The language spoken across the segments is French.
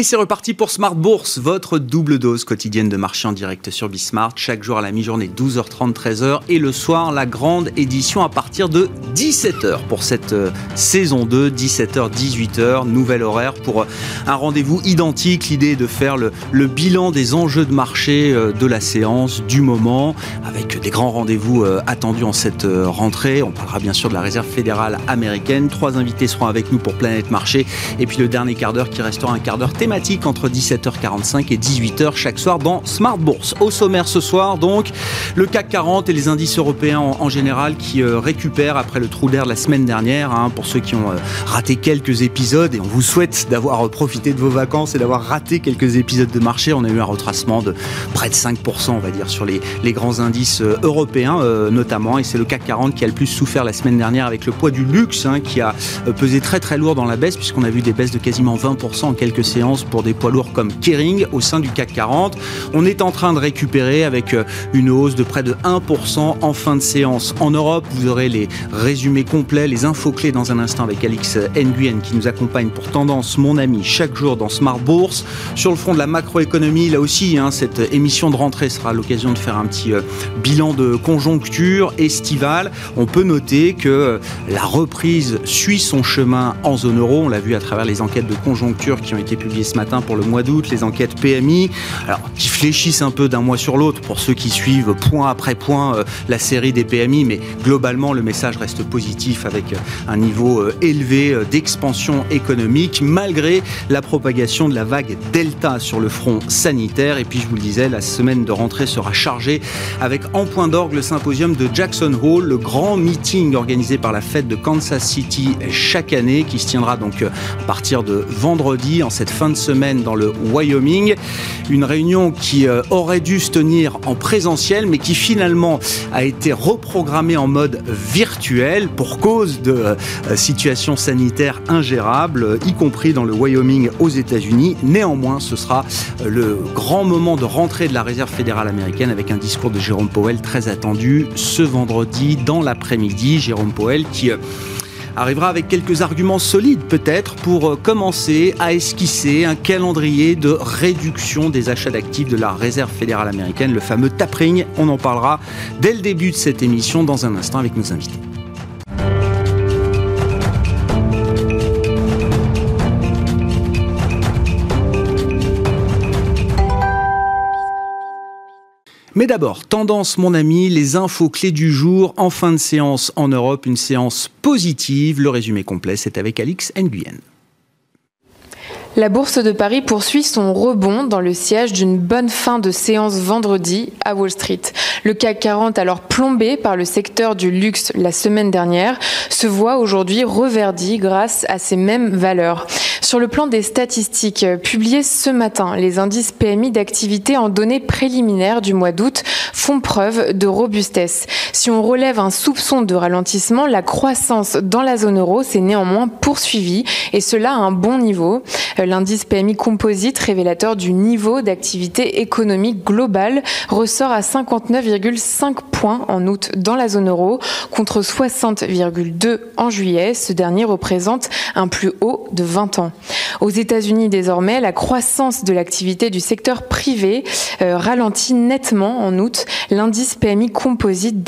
Et c'est reparti pour Smart Bourse, votre double dose quotidienne de marché en direct sur Bismart. Chaque jour à la mi-journée, 12h30, 13h. Et le soir, la grande édition à partir de 17h pour cette euh, saison 2, 17h, 18h. Nouvel horaire pour euh, un rendez-vous identique. L'idée est de faire le, bilan des enjeux de marché euh, de la séance, du moment, avec des grands rendez-vous attendus en cette rentrée. On parlera bien sûr de la réserve fédérale américaine. Trois invités seront avec nous pour Planète Marché. Et puis le dernier quart d'heure qui restera un quart d'heure thématique entre 17h45 et 18h chaque soir dans Smart Bourse. Au sommaire ce soir, donc, le CAC 40 et les indices européens en, général qui euh, récupèrent après le trou d'air la semaine dernière. Hein, pour ceux qui ont euh, raté quelques épisodes, et on vous souhaite d'avoir profité de vos vacances et d'avoir raté quelques épisodes de marché. On a eu un retracement de près de 5%, on va dire, sur les, grands indices euh, européens notamment. Et c'est le CAC 40 qui a le plus souffert la semaine dernière avec le poids du luxe hein, qui a pesé très très lourd dans la baisse puisqu'on a vu des baisses de quasiment 20% en quelques séances pour des poids lourds comme Kering au sein du CAC 40. On est en train de récupérer avec euh, une hausse de près de 1% en fin de séance. En Europe, vous aurez les résumés complets, les infos clés dans un instant avec Alix Nguyen qui nous accompagne pour Tendance, mon ami, chaque jour dans Smart Bourse. Sur le front de la macroéconomie, là aussi, hein, cette émission de rentrée sera l'occasion de faire un petit euh, bilan de conjoncture estivale. On peut noter que euh, la reprise suit son chemin en zone euro. On l'a vu à travers les enquêtes de conjoncture qui ont été publiées ce matin pour le mois d'août, les enquêtes PMI, alors qui fléchissent un peu d'un mois sur l'autre pour ceux qui suivent point après point euh, la série des PMI, mais globalement le message reste positif avec euh, un niveau euh, élevé d'expansion économique malgré la propagation de la vague Delta sur le front sanitaire. Et puis je vous le disais, la semaine de rentrée sera chargée avec en point d'orgue le symposium de Jackson Hole, le grand meeting organisé par la fête de Kansas City chaque année qui se tiendra donc à partir de vendredi en cette fin de semaine dans le Wyoming. Une réunion qui euh, aurait dû se tenir en présentiel, mais qui finalement a été reprogrammée en mode virtuel pour cause de euh, situations sanitaires ingérables, y compris dans le Wyoming aux États-Unis. Néanmoins, ce sera euh, le grand moment de rentrée de la Réserve fédérale américaine avec un discours de Jérôme Powell très attendu ce vendredi dans l'après-midi. Jérôme Powell qui arrivera avec quelques arguments solides peut-être pour euh, commencer à esquisser un calendrier de réduction des achats d'actifs de la Réserve fédérale américaine, le fameux tapering. On en parlera dès le début de cette émission dans un instant avec nos invités. Mais d'abord, tendance mon ami, les infos clés du jour en fin de séance en Europe, une séance positive. Le résumé complet, c'est avec Alix Nguyen. La bourse de Paris poursuit son rebond dans le siège d'une bonne fin de séance vendredi à Wall Street. Le CAC 40, alors plombé par le secteur du luxe la semaine dernière, se voit aujourd'hui reverdi grâce à ces mêmes valeurs. Sur le plan des statistiques publiées ce matin, les indices PMI d'activité en données préliminaires du mois d'août font preuve de robustesse. Si on relève un soupçon de ralentissement, la croissance dans la zone euro s'est néanmoins poursuivie et cela à un bon niveau. L'indice PMI composite, révélateur du niveau d'activité économique globale, ressort à 59,5 points en août dans la zone euro contre 60,2 en juillet. Ce dernier représente un plus haut de 20 ans. Aux États-Unis désormais, la croissance de l'activité du secteur privé euh, ralentit nettement en août. L'indice PMI composite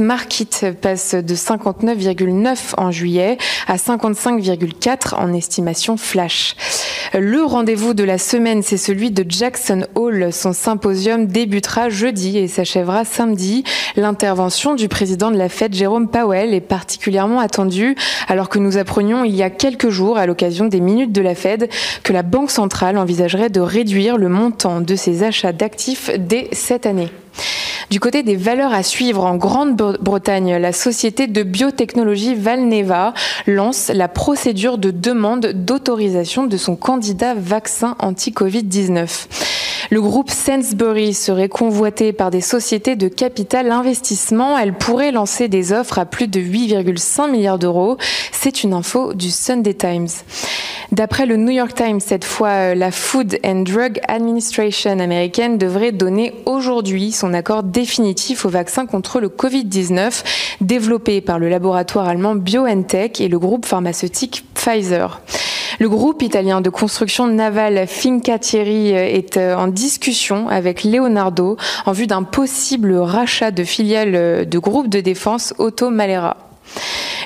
Market passe de 59,9 en juillet à 55,4 en estimation flash. Le rendez-vous de la semaine, c'est celui de Jackson Hole. Son symposium débutera jeudi et s'achèvera samedi. L'intervention du président de la Fed, Jérôme Powell, est particulièrement attendue alors que nous apprenions il y a quelques jours, à l'occasion des minutes de la Fed, que la Banque centrale envisagerait de réduire le montant de ses achats d'actifs dès cette année. Du côté des valeurs à suivre en Grande-Bretagne, la société de biotechnologie Valneva lance la procédure de demande d'autorisation de son candidat vaccin anti-Covid-19. Le groupe Sainsbury serait convoité par des sociétés de capital investissement. Elle pourrait lancer des offres à plus de 8,5 milliards d'euros. C'est une info du Sunday Times. D'après le New York Times, cette fois, la Food and Drug Administration américaine devrait donner aujourd'hui son accord définitif au vaccin contre le Covid-19 développé par le laboratoire allemand BioNTech et le groupe pharmaceutique Pfizer. Le groupe italien de construction navale Fincantieri est euh, en discussion avec Leonardo en vue d'un possible rachat de filiales de groupe de défense Auto Malera.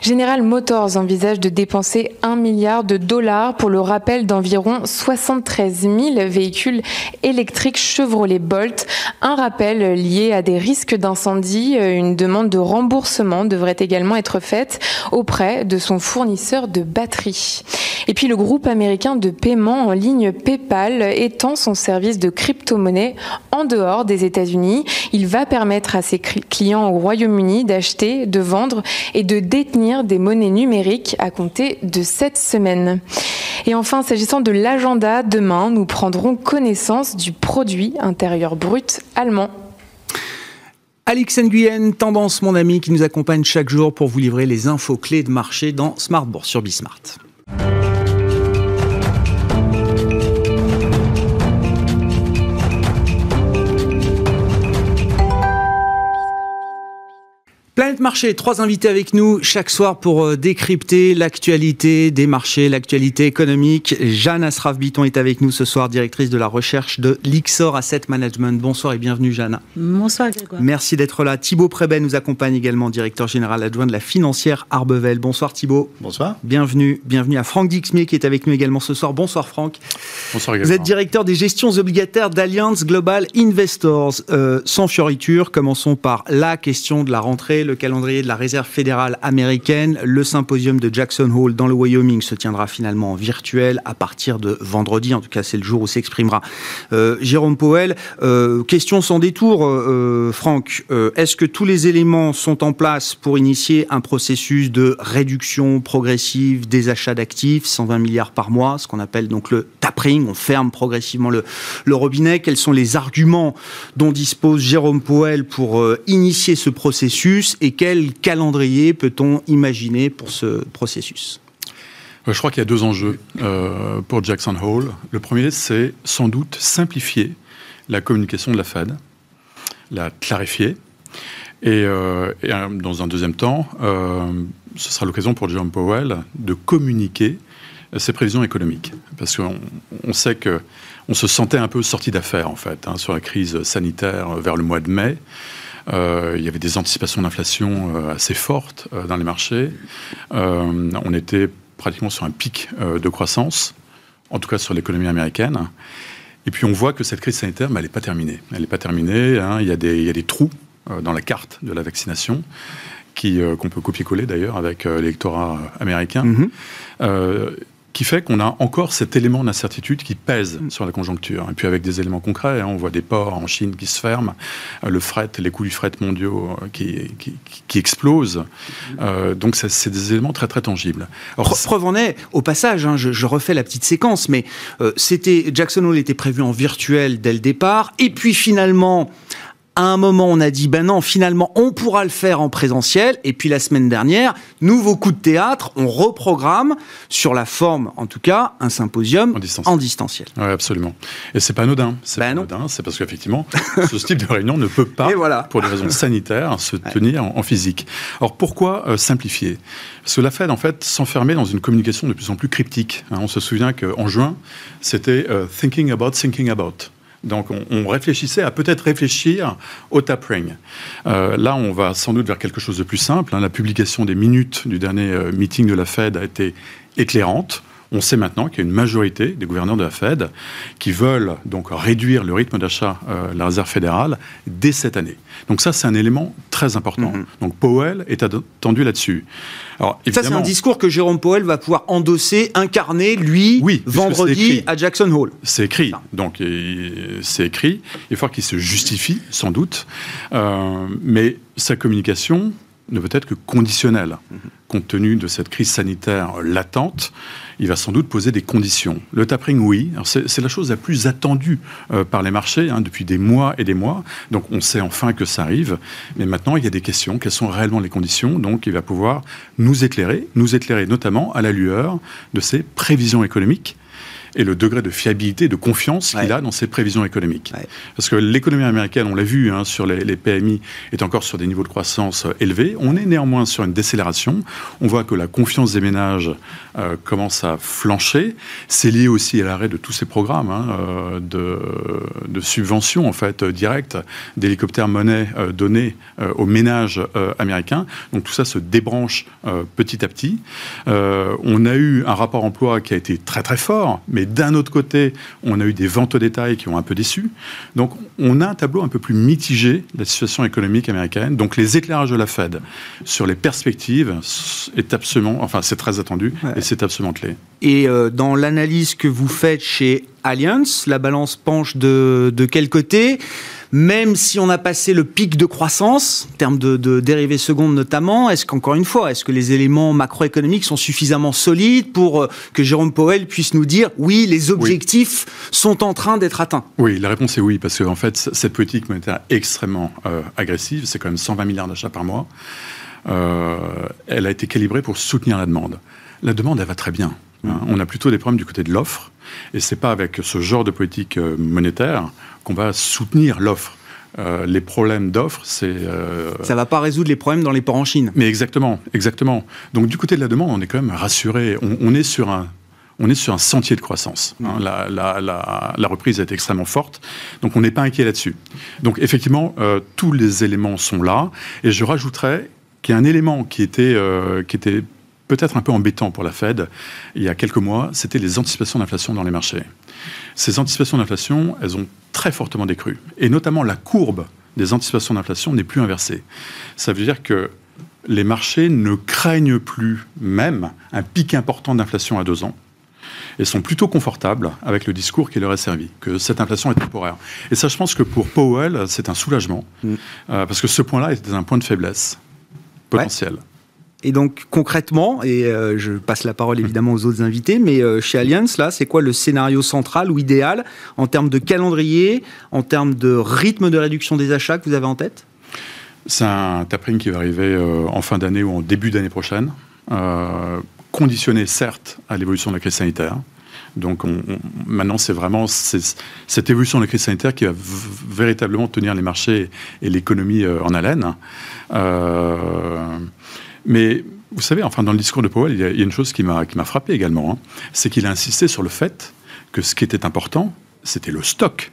General Motors envisage de dépenser 1 milliard de dollars pour le rappel d'environ 73 000 véhicules électriques Chevrolet Bolt. Un rappel lié à des risques d'incendie. Une demande de remboursement devrait également être faite auprès de son fournisseur de batteries. Et puis le groupe américain de paiement en ligne PayPal étend son service de crypto-monnaie en dehors des États-Unis. Il va permettre à ses clients au Royaume-Uni d'acheter, de vendre et de détenir des monnaies numériques à compter de cette semaine. Et enfin, s'agissant de l'agenda, demain, nous prendrons connaissance du produit intérieur brut allemand. Alix Nguyen, Tendance, mon ami, qui nous accompagne chaque jour pour vous livrer les infos clés de marché dans Smart Bourse sur Bismart. Planète Marché, trois invités avec nous chaque soir pour euh, décrypter l'actualité des marchés, l'actualité économique. Jeanne Asraf-Biton est avec nous ce soir, directrice de la recherche de l'Ixor Asset Management. Bonsoir et bienvenue Jeanne. Bonsoir Grégoire. Merci d'être là. Thibaut Prébet nous accompagne également, directeur général adjoint de la financière Arbevel. Bonsoir Thibaut. Bonsoir. Bienvenue. Bienvenue à Franck Dixmier qui est avec nous également ce soir. Bonsoir Franck. Bonsoir Vous êtes directeur des gestions obligataires d'Alliance Global Investors. Euh, sans fioriture, commençons par la question de la rentrée le calendrier de la Réserve fédérale américaine. Le symposium de Jackson Hole dans le Wyoming se tiendra finalement en virtuel à partir de vendredi. En tout cas, c'est le jour où s'exprimera euh, Jérôme Powell. Euh, question sans détour, euh, Franck. Est-ce que tous les éléments sont en place pour initier un processus de réduction progressive des achats d'actifs, 120 milliards par mois, ce qu'on appelle donc le tapering On ferme progressivement le, le robinet. Quels sont les arguments dont dispose Jérôme Powell pour initier ce processus? Et quel calendrier peut-on imaginer pour ce processus? Je crois qu'il y a deux enjeux euh, pour Jackson Hole. Le premier, c'est sans doute simplifier la communication de la Fed, la clarifier. Et, euh, euh, dans un deuxième temps, ce sera l'occasion pour Jerome Powell de communiquer ses prévisions économiques. Parce qu'on sait que on se sentait un peu sorti d'affaires, en fait, hein, sur la crise sanitaire vers le mois de mai. Euh, il y avait des anticipations d'inflation euh, assez fortes euh, dans les marchés. on était pratiquement sur un pic de croissance, en tout cas sur l'économie américaine. Et puis on voit que cette crise sanitaire, elle n'est pas terminée. Elle n'est pas terminée. Hein. Il, y a des, il, y a des, trous dans la carte de la vaccination qu'on peut copier-coller d'ailleurs avec l'électorat américain. Mm-hmm qui fait qu'on a encore cet élément d'incertitude qui pèse mm. sur la conjoncture. Et puis avec des éléments concrets, hein, on voit des ports en Chine qui se ferment, euh, le fret, les coûts du fret mondiaux euh, qui, qui, explosent. Euh, donc c'est des éléments très très tangibles. Alors, Preuve en est, au passage, hein, je, refais la petite séquence, mais c'était Jackson Hole était prévu en virtuel dès le départ, et puis finalement à un moment, on a dit, ben non, finalement, on pourra le faire en présentiel. Et puis la semaine dernière, nouveau coup de théâtre, on reprogramme sur la forme, en tout cas, un symposium en distanciel. Oui, absolument. Et c'est pas anodin. C'est ben anodin, c'est parce qu'effectivement, ce type de réunion ne peut pas, pour des raisons sanitaires, se tenir en, physique. Alors pourquoi euh, simplifier? Parce que la Fed, en fait, s'enfermait dans une communication de plus en plus cryptique. Hein, on se souvient qu'en juin, c'était euh, thinking about, thinking about. Donc on, réfléchissait à peut-être réfléchir au tapering. Euh, là, on va sans doute vers quelque chose de plus simple. Hein. La publication des minutes du dernier euh, meeting de la Fed a été éclairante. On sait maintenant qu'il y a une majorité des gouverneurs de la Fed qui veulent donc réduire le rythme d'achat euh, de la Réserve fédérale dès cette année. Donc ça, c'est un élément très important. Mhm. Donc Powell est attendu là-dessus. Alors, ça, c'est un discours que Jérôme Powell va pouvoir endosser, incarner, lui, oui, vendredi à Jackson Hole. C'est écrit. Donc, c'est écrit. Il faut qu'il se justifie, sans doute. Euh, mais sa communication ne peut être que conditionnel. Compte tenu de cette crise sanitaire latente, il va sans doute poser des conditions. Le tapering, oui. C'est la chose la plus attendue euh, par les marchés hein, depuis des mois et des mois. Donc on sait enfin que ça arrive. Mais maintenant, il y a des questions. Quelles sont réellement les conditions? Donc il va pouvoir nous éclairer, nous éclairer notamment à la lueur de ses prévisions économiques et le degré de fiabilité, de confiance qu'il a dans ses prévisions économiques. Parce que l'économie américaine, on l'a vu hein, sur les, PMI, est encore sur des niveaux de croissance euh, élevés. On est néanmoins sur une décélération. On voit que la confiance des ménages euh, commence à flancher. C'est lié aussi à l'arrêt de tous ces programmes hein, euh, de, de subventions en fait directes d'hélicoptères monnaie donnés aux ménages américains. Donc tout ça se débranche petit à petit. on a eu un rapport emploi qui a été très très fort, mais d'un autre côté, on a eu des ventes au détail qui ont un peu déçu. Donc on a un tableau un peu plus mitigé de la situation économique américaine. Donc les éclairages de la Fed sur les perspectives est absolument, enfin c'est très attendu et c'est absolument clé. Et euh, dans l'analyse que vous faites chez Allianz, la balance penche de, de quel côté? Même si on a passé le pic de croissance, en termes de, dérivés secondes notamment, est-ce qu'encore une fois, est-ce que les éléments macroéconomiques sont suffisamment solides pour euh, que Jérôme Powell puisse nous dire oui, les objectifs sont en train d'être atteints? Oui, la réponse est oui, parce qu'en en fait, cette politique monétaire extrêmement euh, agressive, c'est quand même 120 milliards d'achats par mois, euh, elle a été calibrée pour soutenir la demande. La demande, elle va très bien. Hein. On a plutôt des problèmes du côté de l'offre, et c'est pas avec ce genre de politique monétaire qu'on va soutenir l'offre. Euh, les problèmes d'offre, c'est... Euh... Ça va pas résoudre les problèmes dans les ports en Chine. Mais exactement, exactement. Donc du côté de la demande, on est quand même rassuré. On, est sur un... On est sur un sentier de croissance. Hein. La, la, la, la, reprise est extrêmement forte, donc on n'est pas inquiet là-dessus. Donc effectivement, euh, tous les éléments sont là, et je rajouterais qu'il y a un élément qui était, euh, qui était peut-être un peu embêtant pour la Fed il y a quelques mois, c'était les anticipations d'inflation dans les marchés. Ces anticipations d'inflation, elles ont très fortement décru. Et notamment la courbe des anticipations d'inflation n'est plus inversée. Ça veut dire que les marchés ne craignent plus même un pic important d'inflation à deux ans et sont plutôt confortables avec le discours qui leur est servi, que cette inflation est temporaire. Et ça, je pense que pour Powell, c'est un soulagement, mm. euh, parce que ce point-là était un point de faiblesse potentiel. Et donc concrètement, et euh, je passe la parole évidemment aux autres invités, mais euh, chez Allianz, là, c'est quoi le scénario central ou idéal en termes de calendrier, en termes de rythme de réduction des achats que vous avez en tête? C'est un tapering qui va arriver euh, en fin d'année ou en début d'année prochaine, conditionné certes à l'évolution de la crise sanitaire. Donc maintenant, c'est vraiment cette évolution de la crise sanitaire qui va véritablement tenir les marchés et l'économie en haleine. Mais vous savez, enfin, dans le discours de Powell, il y a, une chose qui m'a frappé également, hein. c'est qu'il a insisté sur le fait que ce qui était important, c'était le stock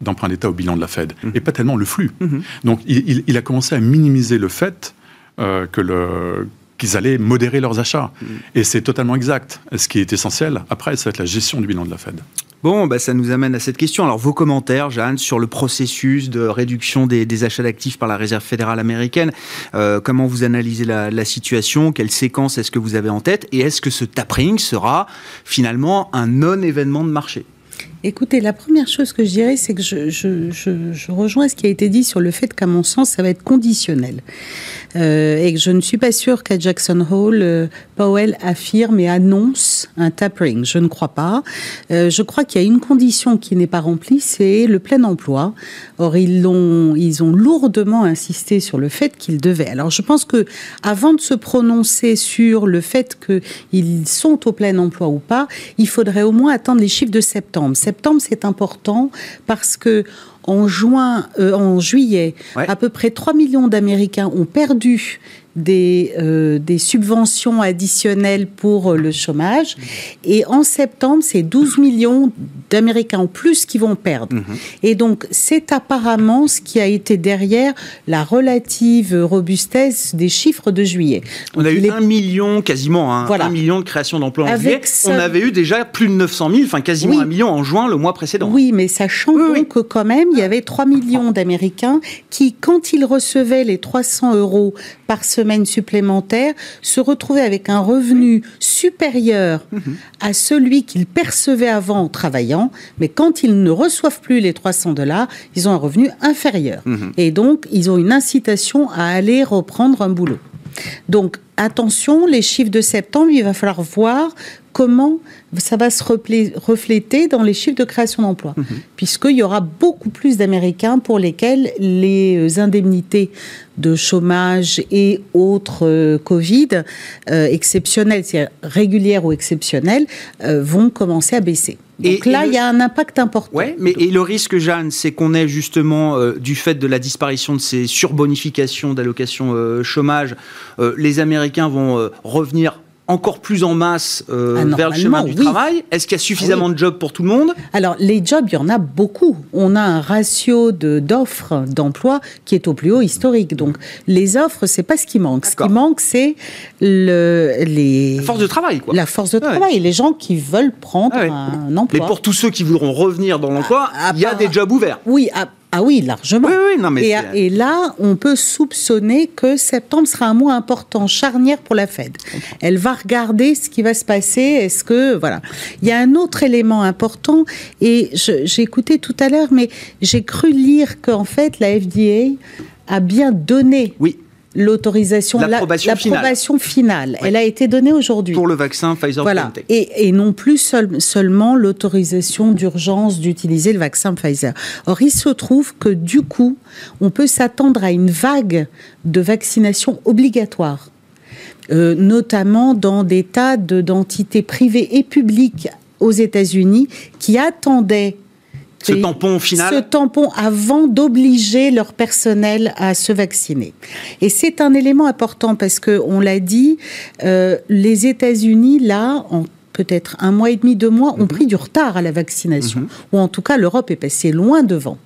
d'emprunt d'État au bilan de la Fed, mmh. et pas tellement le flux. Mmh. Donc il, a commencé à minimiser le fait euh, que le qu'ils allaient modérer leurs achats. Mmh. Et c'est totalement exact. Ce qui est essentiel, après, ça va être la gestion du bilan de la Fed. Bon, bah, ça nous amène à cette question. Alors, vos commentaires, Jeanne, sur le processus de réduction des, achats d'actifs par la Réserve fédérale américaine. Euh, comment vous analysez la, situation? Quelle séquence est-ce que vous avez en tête? Et est-ce que ce tapering sera finalement un non-événement de marché? Écoutez, la première chose que je dirais, c'est que je, rejoins ce qui a été dit sur le fait qu'à mon sens, ça va être conditionnel. Euh, et que je ne suis pas sûre qu'à Jackson Hole, euh, Powell affirme et annonce un tapering. Je ne crois pas. Euh, je crois qu'il y a une condition qui n'est pas remplie, c'est le plein emploi. Or, ils ont, ils ont lourdement insisté sur le fait qu'ils devaient. Alors, je pense que avant de se prononcer sur le fait qu'ils sont au plein emploi ou pas, il faudrait au moins attendre les chiffres de septembre septembre, c'est important parce que en juin, euh, en juillet, à peu près 3 millions d'Américains ont perdu des, euh, des subventions additionnelles pour euh, le chômage. Et en septembre, c'est 12 millions d'Américains en plus qui vont perdre. Mhm. Et donc, c'est apparemment ce qui a été derrière la relative robustesse des chiffres de juillet. on a eu un million, quasiment, hein, un million de créations d'emplois en juillet. On avait eu déjà plus de 900 000, enfin quasiment un million en juin le mois précédent. Oui, mais sachant donc que quand même, il y avait 3 millions d'Américains qui, quand ils recevaient les 300 euros par semaine, semaine supplémentaire, se retrouver avec un revenu supérieur à celui qu'ils percevaient avant en travaillant, mais quand ils ne reçoivent plus les 300 dollars, ils ont un revenu inférieur. Mhm. Et donc, ils ont une incitation à aller reprendre un boulot. Donc attention, les chiffres de septembre, il va falloir voir comment ça va se refléter dans les chiffres de création d'emplois, mhm. puisqu'il y aura beaucoup plus d'Américains pour lesquels les indemnités de chômage et autres euh, Covid euh, exceptionnelles, c'est-à-dire régulières ou exceptionnelles, euh, vont commencer à baisser. Donc là, il y a un impact important. Ouais, mais et le risque, Jeanne, c'est qu'on ait justement, du fait de la disparition de ces surbonifications d'allocations chômage, les Américains vont revenir encore plus en masse euh, ah, vers le chemin du travail Est-ce qu'il y a suffisamment de jobs pour tout le monde? Alors, les jobs, il y en a beaucoup. On a un ratio d'offres d'emploi qui est au plus haut historique. Donc, les offres, c'est pas ce qui manque. Ce qui manque, c'est le, les... La force de travail, quoi. La force de travail. Les gens qui veulent prendre un emploi. Mais pour tous ceux qui voudront revenir dans l'emploi, ah, il y a des jobs ouverts. Oui, ah oui, largement. et, là, on peut soupçonner que septembre sera un mois important, charnière pour la Fed. Elle va regarder ce qui va se passer. Est-ce que voilà, il y a un autre élément important et j'ai écouté tout à l'heure, mais j'ai cru lire qu'en fait la FDA a bien donné oui l'autorisation, l'approbation finale. Elle a été donnée aujourd'hui. Pour le vaccin Pfizer voilà. Et, et, non plus seulement l'autorisation d'urgence d'utiliser le vaccin Pfizer. Or, il se trouve que du coup, on peut s'attendre à une vague de vaccination obligatoire. Euh, notamment dans des tas d'entités privées et publiques aux États-Unis qui attendaient ce tampon final Ce tampon avant d'obliger leur personnel à se vacciner. Et c'est un élément important parce que, on l'a dit, euh, les États-Unis, là, en peut-être un mois et demi, deux mois, ont mhm. pris du retard à la vaccination. Mhm. Ou en tout cas, l'Europe est passée loin devant.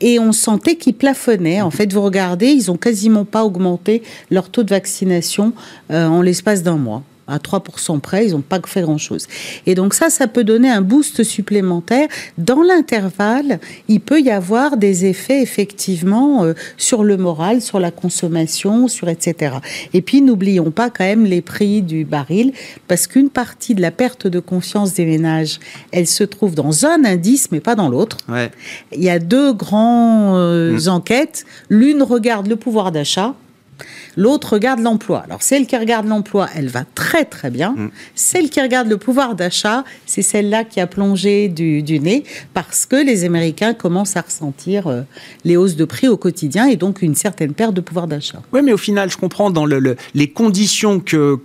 Et on sentait qu'ils plafonnaient. En fait, vous regardez, ils ont quasiment pas augmenté leur taux de vaccination euh, en l'espace d'un mois à 3% près, ils n'ont pas fait grand-chose. Et donc ça, ça peut donner un boost supplémentaire. Dans l'intervalle, il peut y avoir des effets effectivement euh, sur le moral, sur la consommation, sur etc. Et puis n'oublions pas quand même les prix du baril, parce qu'une partie de la perte de confiance des ménages, elle se trouve dans un indice, mais pas dans l'autre. Il y a deux grandes euh, mmh. enquêtes. L'une regarde le pouvoir d'achat L'autre regarde l'emploi. Alors celle qui regarde l'emploi, elle va très très bien. Mm. Celle qui regarde le pouvoir d'achat, c'est celle-là qui a plongé du, nez parce que les Américains commencent à ressentir euh, les hausses de prix au quotidien et donc une certaine perte de pouvoir d'achat. Oui, mais au final, je comprends dans le, les conditions que,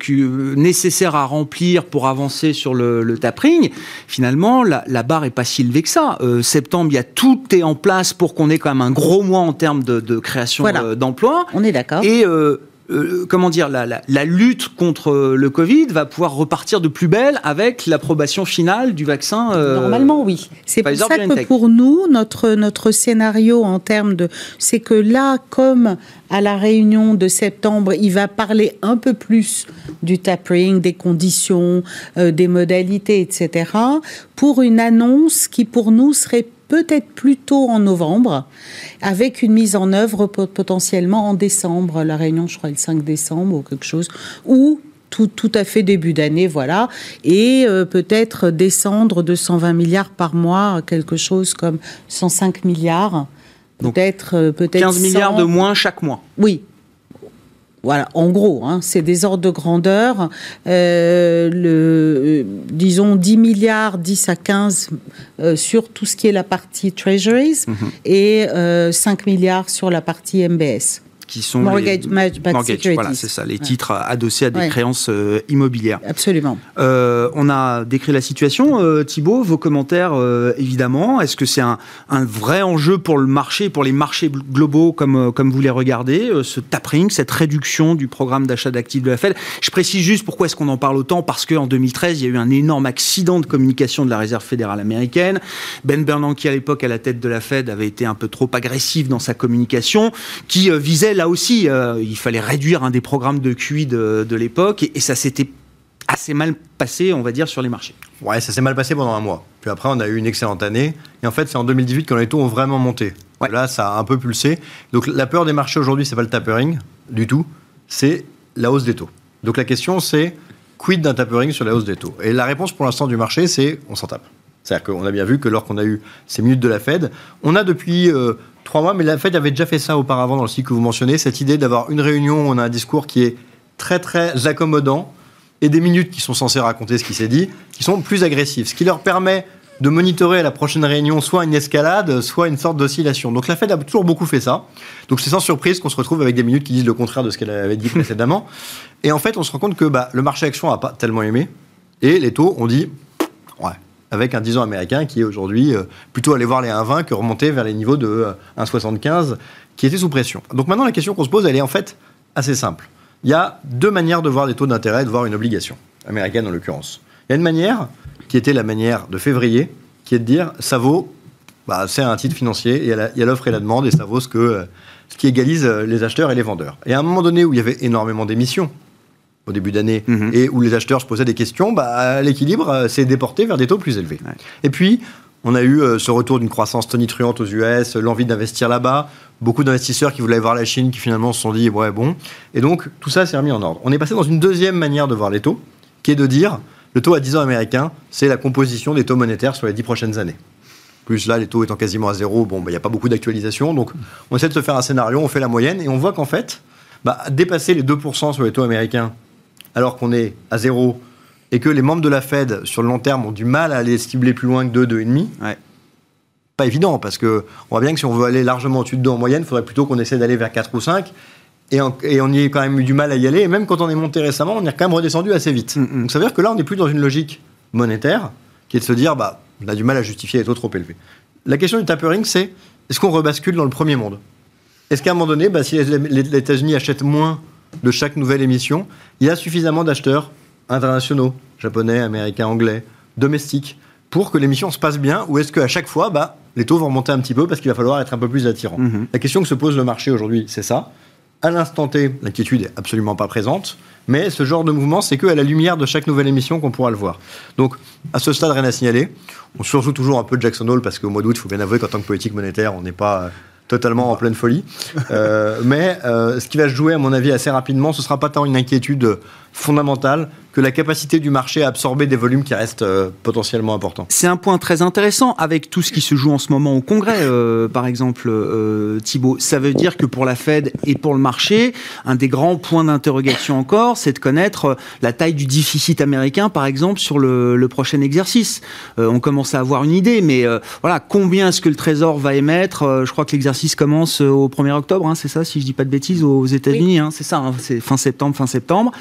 nécessaires à remplir pour avancer sur le, tapering. Finalement, la, barre est pas si élevée que ça. Euh, septembre, il y a tout est en place pour qu'on ait quand même un gros mois en termes de, création euh, d'emplois. On est d'accord. Et euh, comment dire, la, lutte contre le Covid va pouvoir repartir de plus belle avec l'approbation finale du vaccin. Euh, Normalement, oui. C'est pour ça que pour nous, notre, notre scénario en termes de. C'est que là, comme à la réunion de septembre, il va parler un peu plus du tapering, des conditions, euh, des modalités, etc., pour une annonce qui, pour nous, serait peut-être plutôt en novembre, avec une mise en œuvre potentiellement en décembre. La réunion, je crois, le 5 décembre ou quelque chose, ou tout, tout à fait début d'année, voilà, et euh, peut-être descendre de 120 milliards par mois à quelque chose comme 105 milliards. Peut-être euh, peut-être 15 milliards de moins chaque mois. Oui, voilà, en gros, hein, c'est des ordres de grandeur. Euh, le, disons 10 milliards, 10 à 15 euh, sur tout ce qui est la partie Treasuries mhm. et 5 euh, milliards sur la partie MBS qui sont mortgage, les, voilà, c'est ça, les titres adossés à des créances euh, immobilières. Absolument. Euh, on a décrit la situation, euh, Thibault. Vos commentaires, évidemment. Est-ce que c'est un, un, vrai enjeu pour le marché, pour les marchés globaux, comme comme vous les regardez, ce tapering, cette réduction du programme d'achat d'actifs de la Fed? Je précise juste pourquoi est-ce qu'on en parle autant parce qu'en 2013, il y a eu un énorme accident de communication de la Réserve fédérale américaine. Ben Bernanke, à l'époque, à la tête de la Fed, avait été un peu trop agressif dans sa communication, qui visait là aussi, euh, il fallait réduire un des programmes de QI de, l'époque, et, ça s'était assez mal passé, on va dire, sur les marchés. Ouais, ça s'est mal passé pendant un mois. Puis après, on a eu une excellente année. Et en fait, c'est en 2018 quand les taux ont vraiment monté. Là, ça a un peu pulsé. Donc, la peur des marchés aujourd'hui, c'est pas le tapering du tout, c'est la hausse des taux. Donc, la question, c'est quid d'un tapering sur la hausse des taux? Et la réponse pour l'instant du marché, c'est on s'en tape. C'est-à-dire qu'on a bien vu que lorsqu'on a eu ces minutes de la Fed, on a depuis euh, trois mois, mais la Fed avait déjà fait ça auparavant dans le cycle que vous mentionnez, cette idée d'avoir une réunion où on a un discours qui est très très accommodants et des minutes qui sont censées raconter ce qui s'est dit, qui sont plus agressifs, ce qui leur permet de monitorer à la prochaine réunion soit une escalade, soit une sorte d'oscillation. Donc la Fed a toujours beaucoup fait ça. Donc c'est sans surprise qu'on se retrouve avec des minutes qui disent le contraire de ce qu'elle avait dit précédemment. Et en fait, on se rend compte que bah, le marché action n'a pas tellement aimé. Et les taux ont dit, ouais, avec un 10 ans américain qui est aujourd'hui euh, plutôt allé voir les 1,20 que remonter vers les niveaux de 1,75 euh, qui étaient sous pression. Donc maintenant, la question qu'on se pose, elle est en fait assez simple. Il y a deux manières de voir les taux d'intérêt, de voir une obligation, américaine en l'occurrence. Il y a une manière qui était la manière de février, qui est de dire ça vaut, bah, c'est un titre financier, il y a l'offre et la demande, et ça vaut ce, que, ce qui égalise euh, les acheteurs et les vendeurs. Et à un moment donné où il y avait énormément d'émissions, au début d'année, mhm. et où les acheteurs se posaient des questions, bah, l'équilibre euh, s'est déporté vers des taux plus élevés. Et puis, on a eu euh, ce retour d'une croissance tonitruante aux US, l'envie d'investir là-bas, beaucoup d'investisseurs qui voulaient voir la Chine qui finalement se sont dit ouais bon. Et donc tout ça s'est remis en ordre. On est passé dans une deuxième manière de voir les taux, qui est de dire le taux à 10 ans américain, c'est la composition des taux monétaires sur les 10 prochaines années. Plus là, les taux étant quasiment à zéro, bon, bah, il n'y a pas beaucoup d'actualisation. Donc, on essaie de se faire un scénario, on fait la moyenne, et on voit qu'en fait, bah, dépasser les 2% sur les taux américains, alors qu'on est à zéro, et que les membres de la Fed, sur le long terme, ont du mal à aller cibler plus loin que 2, 2,5, ouais. pas évident, parce qu'on voit bien que si on veut aller largement au-dessus de 2 en moyenne, il faudrait plutôt qu'on essaie d'aller vers 4 ou 5. Et on, y a quand même eu du mal à y aller. Et même quand on est monté récemment, on est quand même redescendu assez vite. Mm, mm. Donc ça veut dire que là, on n'est plus dans une logique monétaire qui est de se dire, bah, on a du mal à justifier les taux trop élevés. La question du tapering, c'est est-ce qu'on rebascule dans le premier monde? Est-ce qu'à un moment donné, bah, si les, États-Unis achètent moins de chaque nouvelle émission, il y a suffisamment d'acheteurs internationaux, japonais, américains, anglais, domestiques, pour que l'émission se passe bien Ou est-ce qu'à chaque fois, bah, les taux vont remonter un petit peu parce qu'il va falloir être un peu plus attirant mm-hmm. La question que se pose le marché aujourd'hui, c'est ça. À l'instant T, l'inquiétude est absolument pas présente, mais ce genre de mouvement, c'est qu'à la lumière de chaque nouvelle émission qu'on pourra le voir. Donc, à ce stade, rien à signaler. On surjoue toujours un peu de Jackson Hole parce qu'au mois d'août, il faut bien avouer qu'en tant que politique monétaire, on n'est pas totalement en pleine folie. Euh, mais euh, ce qui va se jouer, à mon avis, assez rapidement, ce sera pas tant une inquiétude fondamentale que la capacité du marché à absorber des volumes qui restent euh, potentiellement importants. C'est un point très intéressant avec tout ce qui se joue en ce moment au Congrès, euh, par exemple, euh, Thibault. Ça veut dire que pour la Fed et pour le marché, un des grands points d'interrogation encore, c'est de connaître la taille du déficit américain, par exemple, sur le, le prochain exercice. on commence à avoir une idée, mais voilà, combien est-ce que le Trésor va émettre Je crois que l'exercice commence au 1er octobre, hein, c'est ça, si je dis pas de bêtises, aux États-Unis. Hein, c'est ça, hein, c'est fin septembre, fin septembre.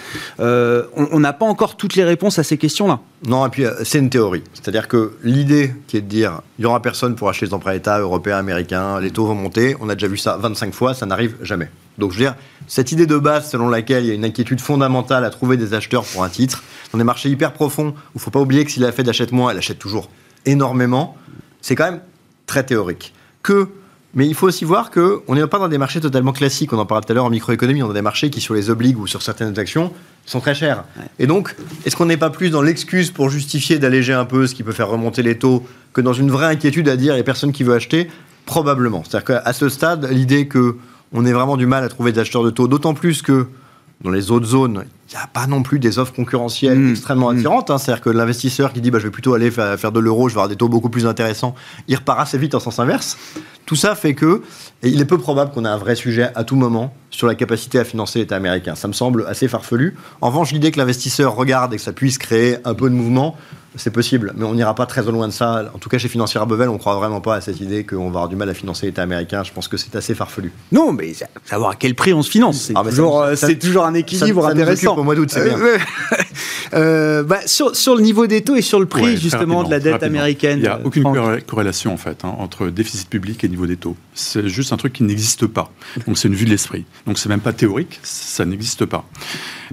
On n'a pas encore toutes les réponses à ces questions-là. Non, et puis euh, c'est une théorie. C'est-à-dire que l'idée qui est de dire il n'y aura personne pour acheter les emprunts d'État européens, américains, les taux vont monter, on a déjà vu ça 25 fois, ça n'arrive jamais. Donc je veux dire, cette idée de base selon laquelle il y a une inquiétude fondamentale à trouver des acheteurs pour un titre, dans des marchés hyper profonds, où il ne faut pas oublier que si la Fed achète moins, elle achète toujours énormément, c'est quand même très théorique. Que mais il faut aussi voir qu'on n'est pas dans des marchés totalement classiques. On en parlait tout à l'heure en microéconomie. On a des marchés qui, sur les obligues ou sur certaines actions, sont très chers. Et donc, est-ce qu'on n'est pas plus dans l'excuse pour justifier d'alléger un peu ce qui peut faire remonter les taux que dans une vraie inquiétude à dire il n'y a personne qui veut acheter? Probablement. C'est-à-dire qu'à ce stade, l'idée qu'on ait vraiment du mal à trouver des acheteurs de taux, d'autant plus que dans les autres zones, il n'y a pas non plus des offres concurrentielles mmh. extrêmement mmh. attirantes. Hein. C'est-à-dire que l'investisseur qui dit bah, je vais plutôt aller faire, de l'euro, je vais avoir des taux beaucoup plus intéressants, il repart assez vite en sens inverse. Tout ça fait que il est peu probable qu'on ait un vrai sujet à tout moment sur la capacité à financer l'État américain. Ça me semble assez farfelu. En revanche, l'idée que l'investisseur regarde et que ça puisse créer un peu de mouvement, c'est possible, mais on n'ira pas très loin de ça. En tout cas, chez Financière Bevel, on ne croit vraiment pas à cette idée qu'on va avoir du mal à financer l'État américain. Je pense que c'est assez farfelu. Non, mais savoir à quel prix on se finance, c'est ah, toujours, euh, toujours, un équilibre ça, ça intéressant. Au mois d'août, c'est bien. Euh, bah, sur, sur, le niveau des taux et sur le prix justement de la dette américaine. Il n'y a aucune corrélation en fait hein, entre déficit public et niveau des taux. C'est juste un truc qui n'existe pas. Donc c'est une vue de l'esprit. Donc c'est même pas théorique, ça n'existe pas.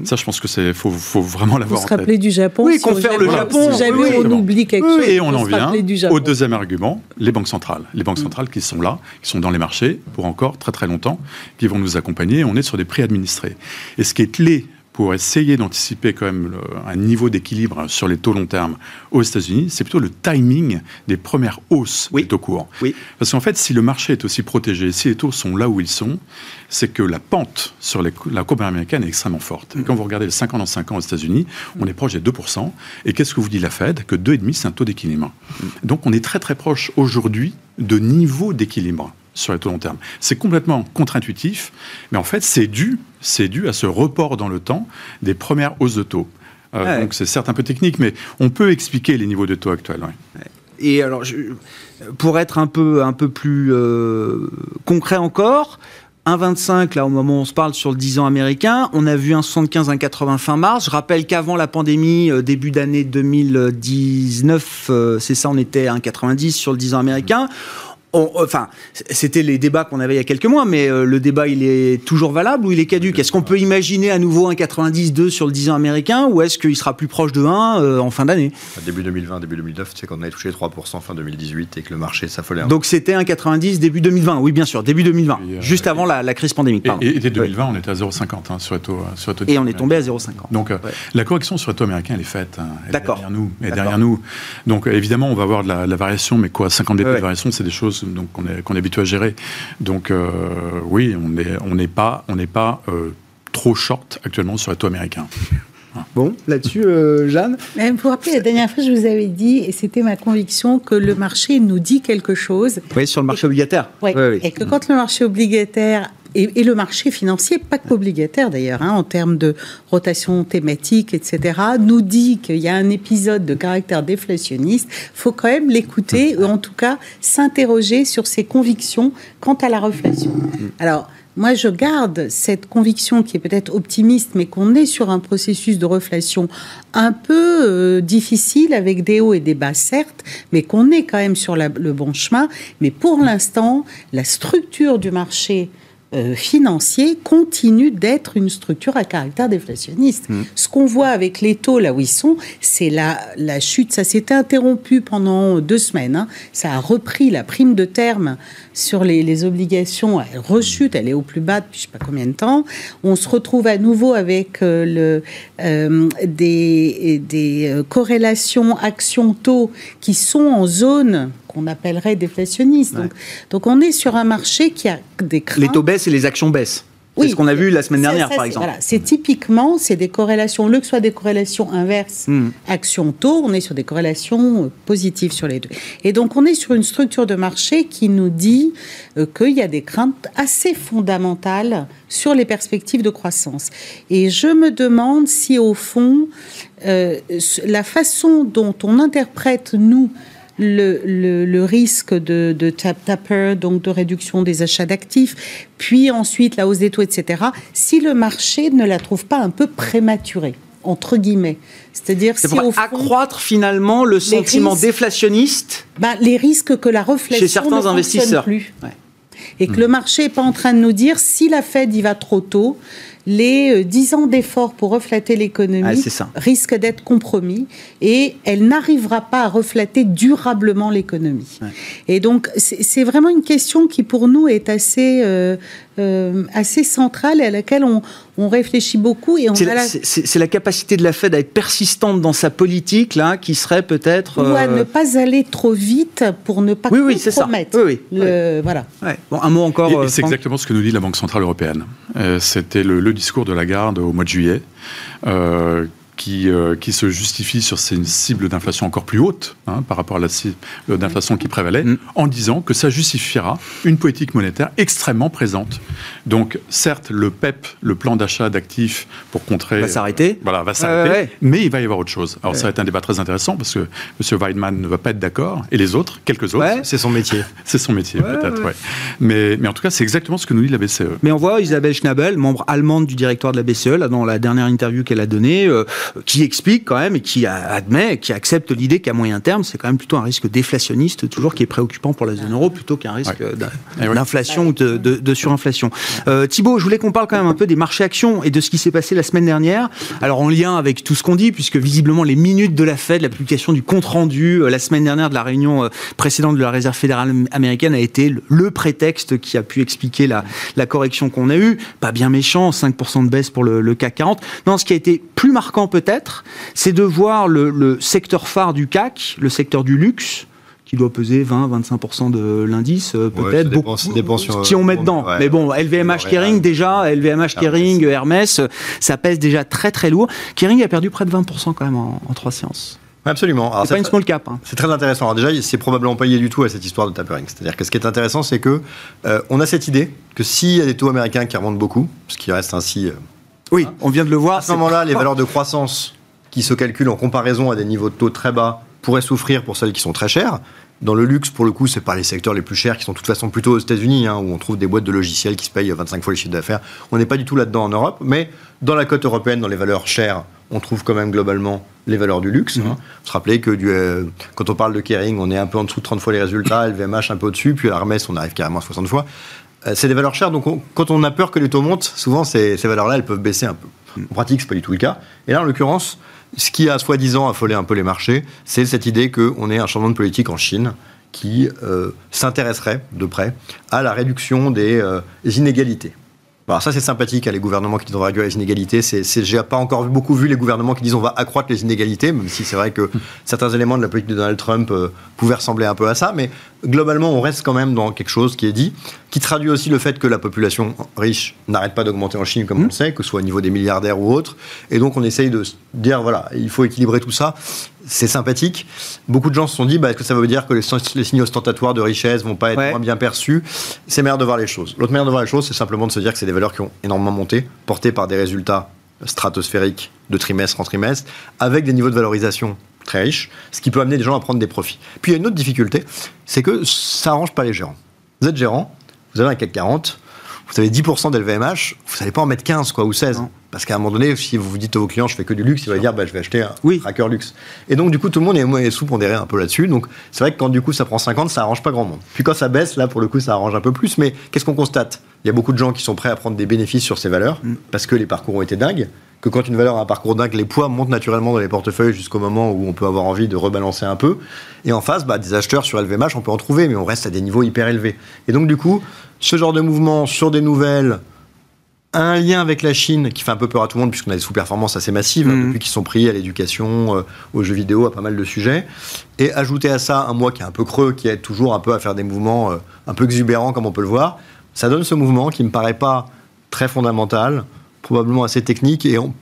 Ça, je pense que c'est faut, faut vraiment l'avoir en tête. se rappeler du Japon. Oui, qu'on fait le Japon. Si jamais on oublie quelque chose. Et on en vient au deuxième argument, les banques centrales. Les banques mm. centrales qui sont là, qui sont dans les marchés pour encore très très longtemps, qui vont nous accompagner. On est sur des prix administrés. Et ce qui est clé pour essayer d'anticiper quand même un niveau d'équilibre sur les taux long terme aux États-Unis, c'est plutôt le timing des premières hausses des taux courts. Oui. Parce qu'en fait, si le marché est aussi protégé, si les taux sont là où ils sont, c'est que la pente sur la courbe américaine est extrêmement forte. Mm. Quand vous regardez les 5 ans dans 5 ans aux États-Unis, on est proche des 2%. Et qu'est-ce que vous dit la Fed? Que 2,5, c'est un taux d'équilibre. Mm. Donc on est très très proche aujourd'hui de niveau d'équilibre sur les taux long terme. C'est complètement contre-intuitif, mais en fait, c'est dû, c'est dû à ce report dans le temps des premières hausses de taux. Euh, donc c'est certes un peu technique, mais on peut expliquer les niveaux de taux actuels. Et alors, pour être un peu, un peu plus euh, concret encore, 1,25 là au moment où on se parle sur le 10 ans américain. On a vu un 75, un 80 fin mars. Je rappelle qu'avant la pandémie, euh, début d'année 2019, c'est ça, on était à 1,90 sur le 10 ans américain enfin, c'était les débats qu'on avait il y a quelques mois, mais euh, le débat, il est toujours valable ou il est caduque? Est-ce qu'on peut imaginer à nouveau un 90-2 sur le 10 ans américain ou est-ce qu'il sera plus proche de 1 euh, en fin d'année? Début 2020, début 2009, c'est qu'on avait touché 3% fin 2018 et que le marché s'affolait. Donc c'était un 90 début 2020, oui, bien sûr, début 2020, euh, juste avant la, crise pandémique. Et, et, 2020, on était à 0,50 hein, sur, le taux, sur taux Et on est tombé à 0,50. Donc la correction sur le taux américain, elle est faite. Hein, D'accord. Derrière nous. Et derrière nous. Donc évidemment, on va avoir de la, variation, mais quoi, 50 BP de variation, c'est des choses qu'on est, qu'on est habitué à gérer. Donc euh, oui, on n'est on n'est pas, on n'est pas euh, trop short actuellement sur les taux américains. Bon, là-dessus, euh, Jeanne? Mais Vous vous rappelez, la dernière fois, je vous avais dit, et c'était ma conviction, que le marché nous dit quelque chose. Oui, sur le marché obligataire. Oui, et que quand le marché obligataire et, le marché financier, pas qu'obligataire d'ailleurs, hein, en termes de rotation thématique, etc., nous dit qu'il y a un épisode de caractère déflationniste, faut quand même l'écouter, ou en tout cas s'interroger sur ses convictions quant à la reflation. Alors, moi, je garde cette conviction qui est peut-être optimiste, mais qu'on est sur un processus de reflation un peu euh, difficile, avec des hauts et des bas, certes, mais qu'on est quand même sur le bon chemin. Mais pour l'instant, la structure du marché euh, financier continue d'être une structure à caractère déflationniste. Mm. Ce qu'on voit avec les taux là où ils sont, c'est la, la chute. Ça s'était interrompu pendant deux semaines. Hein. Ça a repris la prime de terme sur les, obligations. Elle rechute, elle est au plus bas depuis je sais pas combien de temps. On se retrouve à nouveau avec euh, le, euh, des, des corrélations actions-taux qui sont en zone qu'on appellerait déflationniste. Donc, donc on est sur un marché qui a des craintes. Les taux baissent et les actions baissent. Oui, c'est ce qu'on a vu la semaine dernière, par exemple. Voilà, c'est typiquement, c'est des corrélations, le que soit des corrélations inverses, hmm. action-taux, on est sur des corrélations euh, positives sur les deux. Et donc, on est sur une structure de marché qui nous dit euh, qu'il y a des craintes assez fondamentales sur les perspectives de croissance. Et je me demande si, au fond, euh, la façon dont on interprète, nous, le, le, risque de, de tap tapper, donc de réduction des achats d'actifs, puis ensuite la hausse des taux, etc., si le marché ne la trouve pas un peu prématurée entre guillemets. C'est-à-dire si au accroître finalement le sentiment déflationniste. Ben, les risques que la réflexion chez certains investisseurs plus. Et que le marché n'est pas en train de nous dire si la Fed y va trop tôt, les 10 euh, ans d'efforts pour refléter l'économie ah, risquent d'être compromis et elle n'arrivera pas à refléter durablement l'économie. Et donc, c'est vraiment une question qui, pour nous, est assez, euh, euh, assez centrale et à laquelle on, on réfléchit beaucoup. et C'est la, la, capacité de la Fed à être persistante dans sa politique, là, qui serait peut-être... Ou à ne pas aller trop vite pour ne pas oui, oui, compromettre. Oui, oui. Voilà. Bon, un mot encore... c'est exactement ce que nous dit la Banque Centrale Européenne. C'était le, le discours de Lagarde au mois de juillet, euh, qui, euh, qui se justifie sur ces cibles d'inflation encore plus hautes hein, par rapport à la cible d'inflation qui prévalait, mm. en disant que ça justifiera une politique monétaire extrêmement présente. Donc, certes, le PEP, le plan d'achat d'actifs pour contrer... Va s'arrêter. Voilà, va s'arrêter. Mais il va y avoir autre chose. Alors, ça va être un débat très intéressant parce que M. Weidmann ne va pas être d'accord, et les autres, quelques autres... C'est son métier. c'est son métier, peut-être, ouais. Mais, mais en tout cas, c'est exactement ce que nous dit la BCE. Mais on voit Isabelle Schnabel, membre allemande du directoire de la BCE, là, dans la dernière interview qu'elle a donnée, euh, qui explique quand même et qui admet, qui accepte l'idée qu'à moyen terme, c'est quand même plutôt un risque déflationniste, toujours qui est préoccupant pour la zone euro, plutôt qu'un risque d'inflation ou de, surinflation. Euh, Thibault, je voulais qu'on parle quand même un peu des marchés actions et de ce qui s'est passé la semaine dernière. Alors en lien avec tout ce qu'on dit, puisque visiblement les minutes de la Fed, la publication du compte rendu euh, la semaine dernière de la réunion euh, précédente de la Réserve fédérale américaine a été le, prétexte qui a pu expliquer la, la correction qu'on a eue. Pas bien méchant, 5% de baisse pour le, le CAC 40. Non, ce qui a été plus marquant peut-être, c'est de voir le, secteur phare du CAC, le secteur du luxe, qui doit peser 20-25% de l'indice, euh, peut-être. si on met dedans. Mais bon, LVMH Kering, déjà, LVMH Kering, Hermès, ça pèse déjà très très lourd. Kering a perdu près de 20% quand même en, trois séances. Absolument. C'est pas une small cap. Hein. C'est très intéressant. Alors déjà, c'est probablement pas lié du tout à cette histoire de tapering. C'est-à-dire que ce qui est intéressant, c'est que euh, on a cette idée que s'il y a des taux américains qui remontent beaucoup, ce qui reste ainsi. Euh, oui, on vient de le voir. À ce moment-là, les valeurs de croissance qui se calculent en comparaison à des niveaux de taux très bas pourraient souffrir pour celles qui sont très chères. Dans le luxe, pour le coup, c'est pas les secteurs les plus chers qui sont de toute façon plutôt aux États-Unis, hein, où on trouve des boîtes de logiciels qui se payent 25 fois les chiffres d'affaires. On n'est pas du tout là-dedans en Europe, mais dans la cote européenne, dans les valeurs chères, on trouve quand même globalement les valeurs du luxe. Mmh. Hein. se rappeler que du, euh, quand on parle de Kering, on est un peu en dessous de 30 fois les résultats, LVMH un peu au-dessus, puis à Hermès, on arrive carrément à 60 fois. Euh, c'est des valeurs chères, donc quand on a peur que les taux montent, souvent ces, valeurs-là, elles peuvent baisser un peu. En pratique, c'est pas du tout le cas. Et là, en l'occurrence, ce qui a soi-disant affolé un peu les marchés, c'est cette idée qu'on ait un changement de politique en Chine qui euh, s'intéresserait de près à la réduction des, euh, inégalités. Alors ça c'est sympathique, hein, les gouvernements qui disent on va réduire les inégalités. C'est, j'ai pas encore beaucoup vu les gouvernements qui disent on va accroître les inégalités, même si c'est vrai que certains éléments de la politique de Donald Trump euh, pouvaient ressembler un peu à ça. Mais globalement, on reste quand même dans quelque chose qui est dit, qui traduit aussi le fait que la population riche n'arrête pas d'augmenter en Chine, comme on le mmh. sait, que ce soit au niveau des milliardaires ou autres. Et donc on essaye de dire voilà, il faut équilibrer tout ça c'est sympathique. Beaucoup de gens se sont dit, bah, est-ce que ça veut dire que les, signes ostentatoires de richesse vont pas être moins bien perçus? C'est meilleur de voir les choses. L'autre manière de voir les choses, c'est simplement de se dire que c'est des valeurs qui ont énormément monté, portées par des résultats stratosphériques de trimestre en trimestre, avec des niveaux de valorisation très riches, ce qui peut amener des gens à prendre des profits. Puis il y a une autre difficulté, c'est que ça arrange pas les gérants. Vous êtes gérant, vous avez un CAC 40, vous avez 10% d'LVMH, vous n'allez pas en mettre 15 quoi, ou 16. Parce qu'à un moment donné, si vous vous dites à vos clients, je fais que du luxe, ils vont dire, bah, je vais acheter un oui. tracker luxe. Et donc, du coup, tout le monde est, sous-pondéré un peu là-dessus. Donc, c'est vrai que quand du coup, ça prend 50, ça arrange pas grand monde. Puis quand ça baisse, là, pour le coup, ça arrange un peu plus. Mais qu'est-ce qu'on constate? Il y a beaucoup de gens qui sont prêts à prendre des bénéfices sur ces valeurs mm. parce que les parcours ont été dingues. Que quand une valeur a un parcours dingue, les poids montent naturellement dans les portefeuilles jusqu'au moment où on peut avoir envie de rebalancer un peu. Et en face, bah, des acheteurs sur LVMH, on peut en trouver, mais on reste à des niveaux hyper élevés. Et donc, du coup, ce genre de mouvement sur des nouvelles, un lien avec la Chine qui fait un peu peur à tout le monde puisqu'on a des sous-performances assez massives mm. depuis qu'ils sont pris à l'éducation, euh, aux jeux vidéo, à pas mal de sujets. Et ajouter à ça un mois qui est un peu creux, qui aide toujours un peu à faire des mouvements euh, un peu exubérants comme on peut le voir, ça donne ce mouvement qui me paraît pas très fondamental, probablement assez technique et on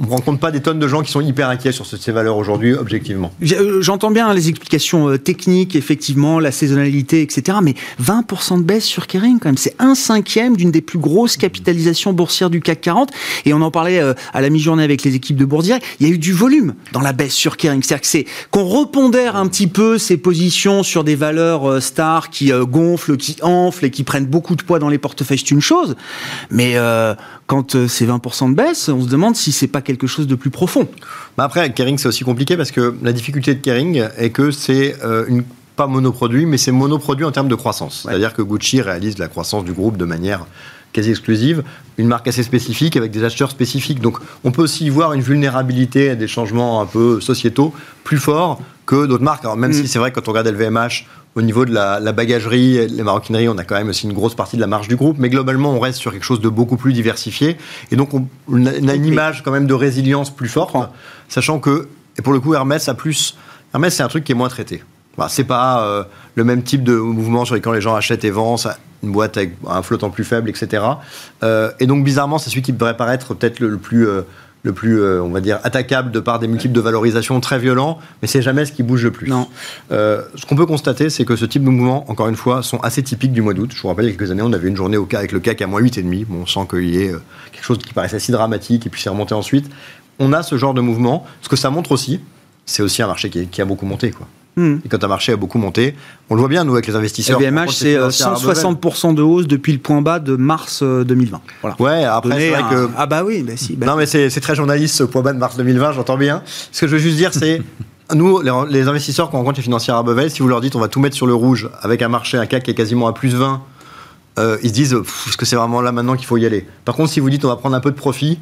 on ne rencontre pas des tonnes de gens qui sont hyper inquiets sur ces valeurs aujourd'hui, objectivement. Euh, j'entends bien les explications euh, techniques, effectivement, la saisonnalité, etc. Mais 20% de baisse sur Kering, quand même, c'est un cinquième d'une des plus grosses capitalisations boursières du CAC 40. Et on en parlait euh, à la mi-journée avec les équipes de Bourdière. Il y a eu du volume dans la baisse sur Kering. C'est-à-dire qu'on repondère un petit peu ses positions sur des valeurs stars qui gonflent, qui enflent et qui prennent beaucoup de poids dans les portefeuilles, c'est une chose. Mais quand c'est 20% de baisse, on se demande si c'est pas quelque chose de plus profond. Bah après, Kering, c'est aussi compliqué parce que la difficulté de Kering est que c'est euh, une pas monoproduit, mais c'est monoproduit en termes de croissance. C'est-à-dire que Gucci réalise la croissance du groupe de manière quasi exclusive, une marque assez spécifique avec des acheteurs spécifiques. Donc on peut aussi voir une vulnérabilité à des changements un peu sociétaux plus forts que d'autres marques. Alors même mm. si c'est vrai que quand on regarde LVMH, au niveau de la, bagagerie, les maroquineries, on a quand même aussi une grosse partie de la marge du groupe, mais globalement, on reste sur quelque chose de beaucoup plus diversifié. Et donc, on, a, une image quand même de résilience plus forte, sachant que, et pour le coup, Hermès a plus. Hermès, c'est un truc qui est moins traité. Bah, c'est pas euh, le même type de mouvement sur lequel les gens achètent et vendent, une boîte avec un flottant plus faible, etc. Euh, et donc, bizarrement, c'est celui qui devrait paraître peut-être le, plus. Euh, le plus, euh, on va dire, attaquable de par des multiples de valorisation très violents, mais c'est jamais ce qui bouge le plus. Non. Euh, ce qu'on peut constater, c'est que ce type de mouvements, encore une fois, sont assez typiques du mois d'août. Je vous rappelle, il y a quelques années, on avait une journée au cas avec le CAC à moins 8,5. Bon, on sent qu'il y ait euh, quelque chose qui paraissait assez dramatique et puis c'est remonté ensuite. On a ce genre de mouvement. Ce que ça montre aussi, c'est aussi un marché qui, qui a beaucoup monté. Quoi. Hmm. Et quand un marché a beaucoup monté, on le voit bien, nous, avec les investisseurs. LVMH, c'est 160% de hausse depuis le point bas de mars 2020. Euh, voilà. Ouais, après, c'est vrai que. Ah, bah oui, bah si. Bah non, mais c'est très journaliste, ce point bas de mars 2020, j'entends bien. Ce que je veux juste dire, c'est. Nous, les, investisseurs, quand on rencontre les financières à Bevel, si vous leur dites on va tout mettre sur le rouge avec un marché, un CAC qui est quasiment à plus 20, euh, ils se disent est-ce que c'est vraiment là maintenant qu'il faut y aller? Par contre, si vous dites on va prendre un peu de profit,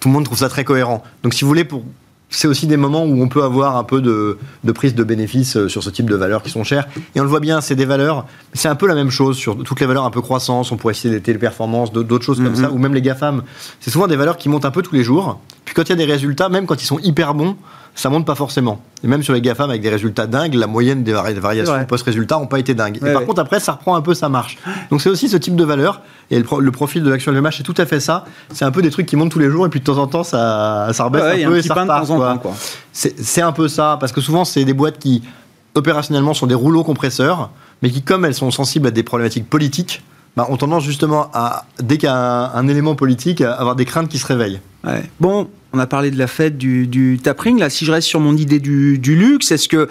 tout le monde trouve ça très cohérent. Donc, si vous voulez, pour c'est aussi des moments où on peut avoir un peu de, prise de bénéfice euh, sur ce type de valeurs qui sont chères. Et on le voit bien, c'est des valeurs, c'est un peu la même chose sur toutes les valeurs un peu croissance, on pourrait citer des téléperformances, d'autres choses comme mhm. ça, ou même les GAFAM. C'est souvent des valeurs qui montent un peu tous les jours, Puis quand il y a des résultats, même quand ils sont hyper bons, ça monte pas forcément. Et même sur les GAFAM avec des résultats dingues, la moyenne des variations post-résultats n'ont pas été dingues. et par contre, après, ça reprend un peu sa marche. Donc c'est aussi ce type de valeur. Et le, profil de l'action LVMH, c'est tout à fait ça. C'est un peu des trucs qui montent tous les jours et puis de temps en temps, ça, ça rebaisse un, peu et ça repart. C'est un peu ça. Parce que souvent, c'est des boîtes qui, opérationnellement, sont des rouleaux compresseurs, mais qui, comme elles sont sensibles à des problématiques politiques, bah, ont tendance justement à, dès qu'il y a un, élément politique, à avoir des craintes qui se réveillent. Bon, on a parlé de la fête du, du tapering. Là, si je reste sur mon idée du, luxe, est-ce que,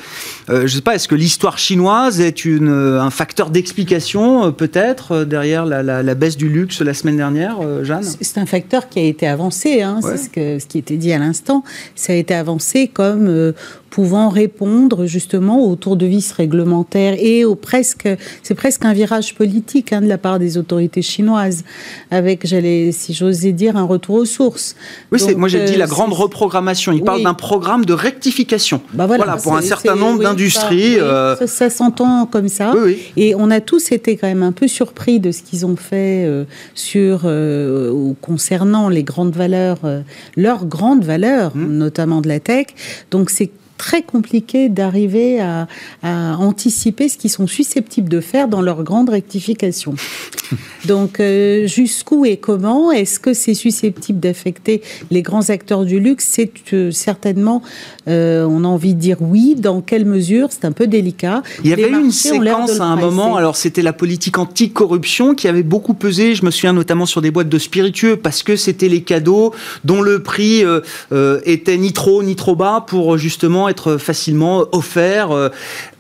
euh, je sais pas, est-ce que l'histoire chinoise est une, euh, un facteur d'explication, euh, peut-être, derrière la, baisse du luxe la semaine dernière, Jeanne? C'est un facteur qui a été avancé, hein, c'est ce, que, ce qui était dit à l'instant. Ça a été avancé comme pouvant répondre justement au tour de vis réglementaire et au presque, c'est presque un virage politique hein, de la part des autorités chinoises, avec, j'allais, si j'osais dire, un retour aux sources. Oui, moi j'ai dit la grande reprogrammation. Il parle d'un programme de rectification. Bah voilà, pour un certain nombre d'industries. Euh, ça, s'entend comme ça. Et on a tous été quand même un peu surpris de ce qu'ils ont fait euh, sur euh, concernant les grandes valeurs, leurs grandes valeurs, hum. notamment de la tech. Donc c'est très compliqué d'arriver à, anticiper ce qu'ils sont susceptibles de faire dans leur grande rectification. Donc, euh, jusqu'où et comment est-ce que c'est susceptible d'affecter les grands acteurs du luxe? C'est euh, certainement, euh, on a envie de dire oui. Dans quelle mesure? C'est un peu délicat. Il y avait eu une séquence à un moment, alors c'était la politique anti-corruption qui avait beaucoup pesé, je me souviens notamment sur des boîtes de spiritueux, parce que c'était les cadeaux dont le prix était ni trop ni trop bas pour justement être facilement offert euh,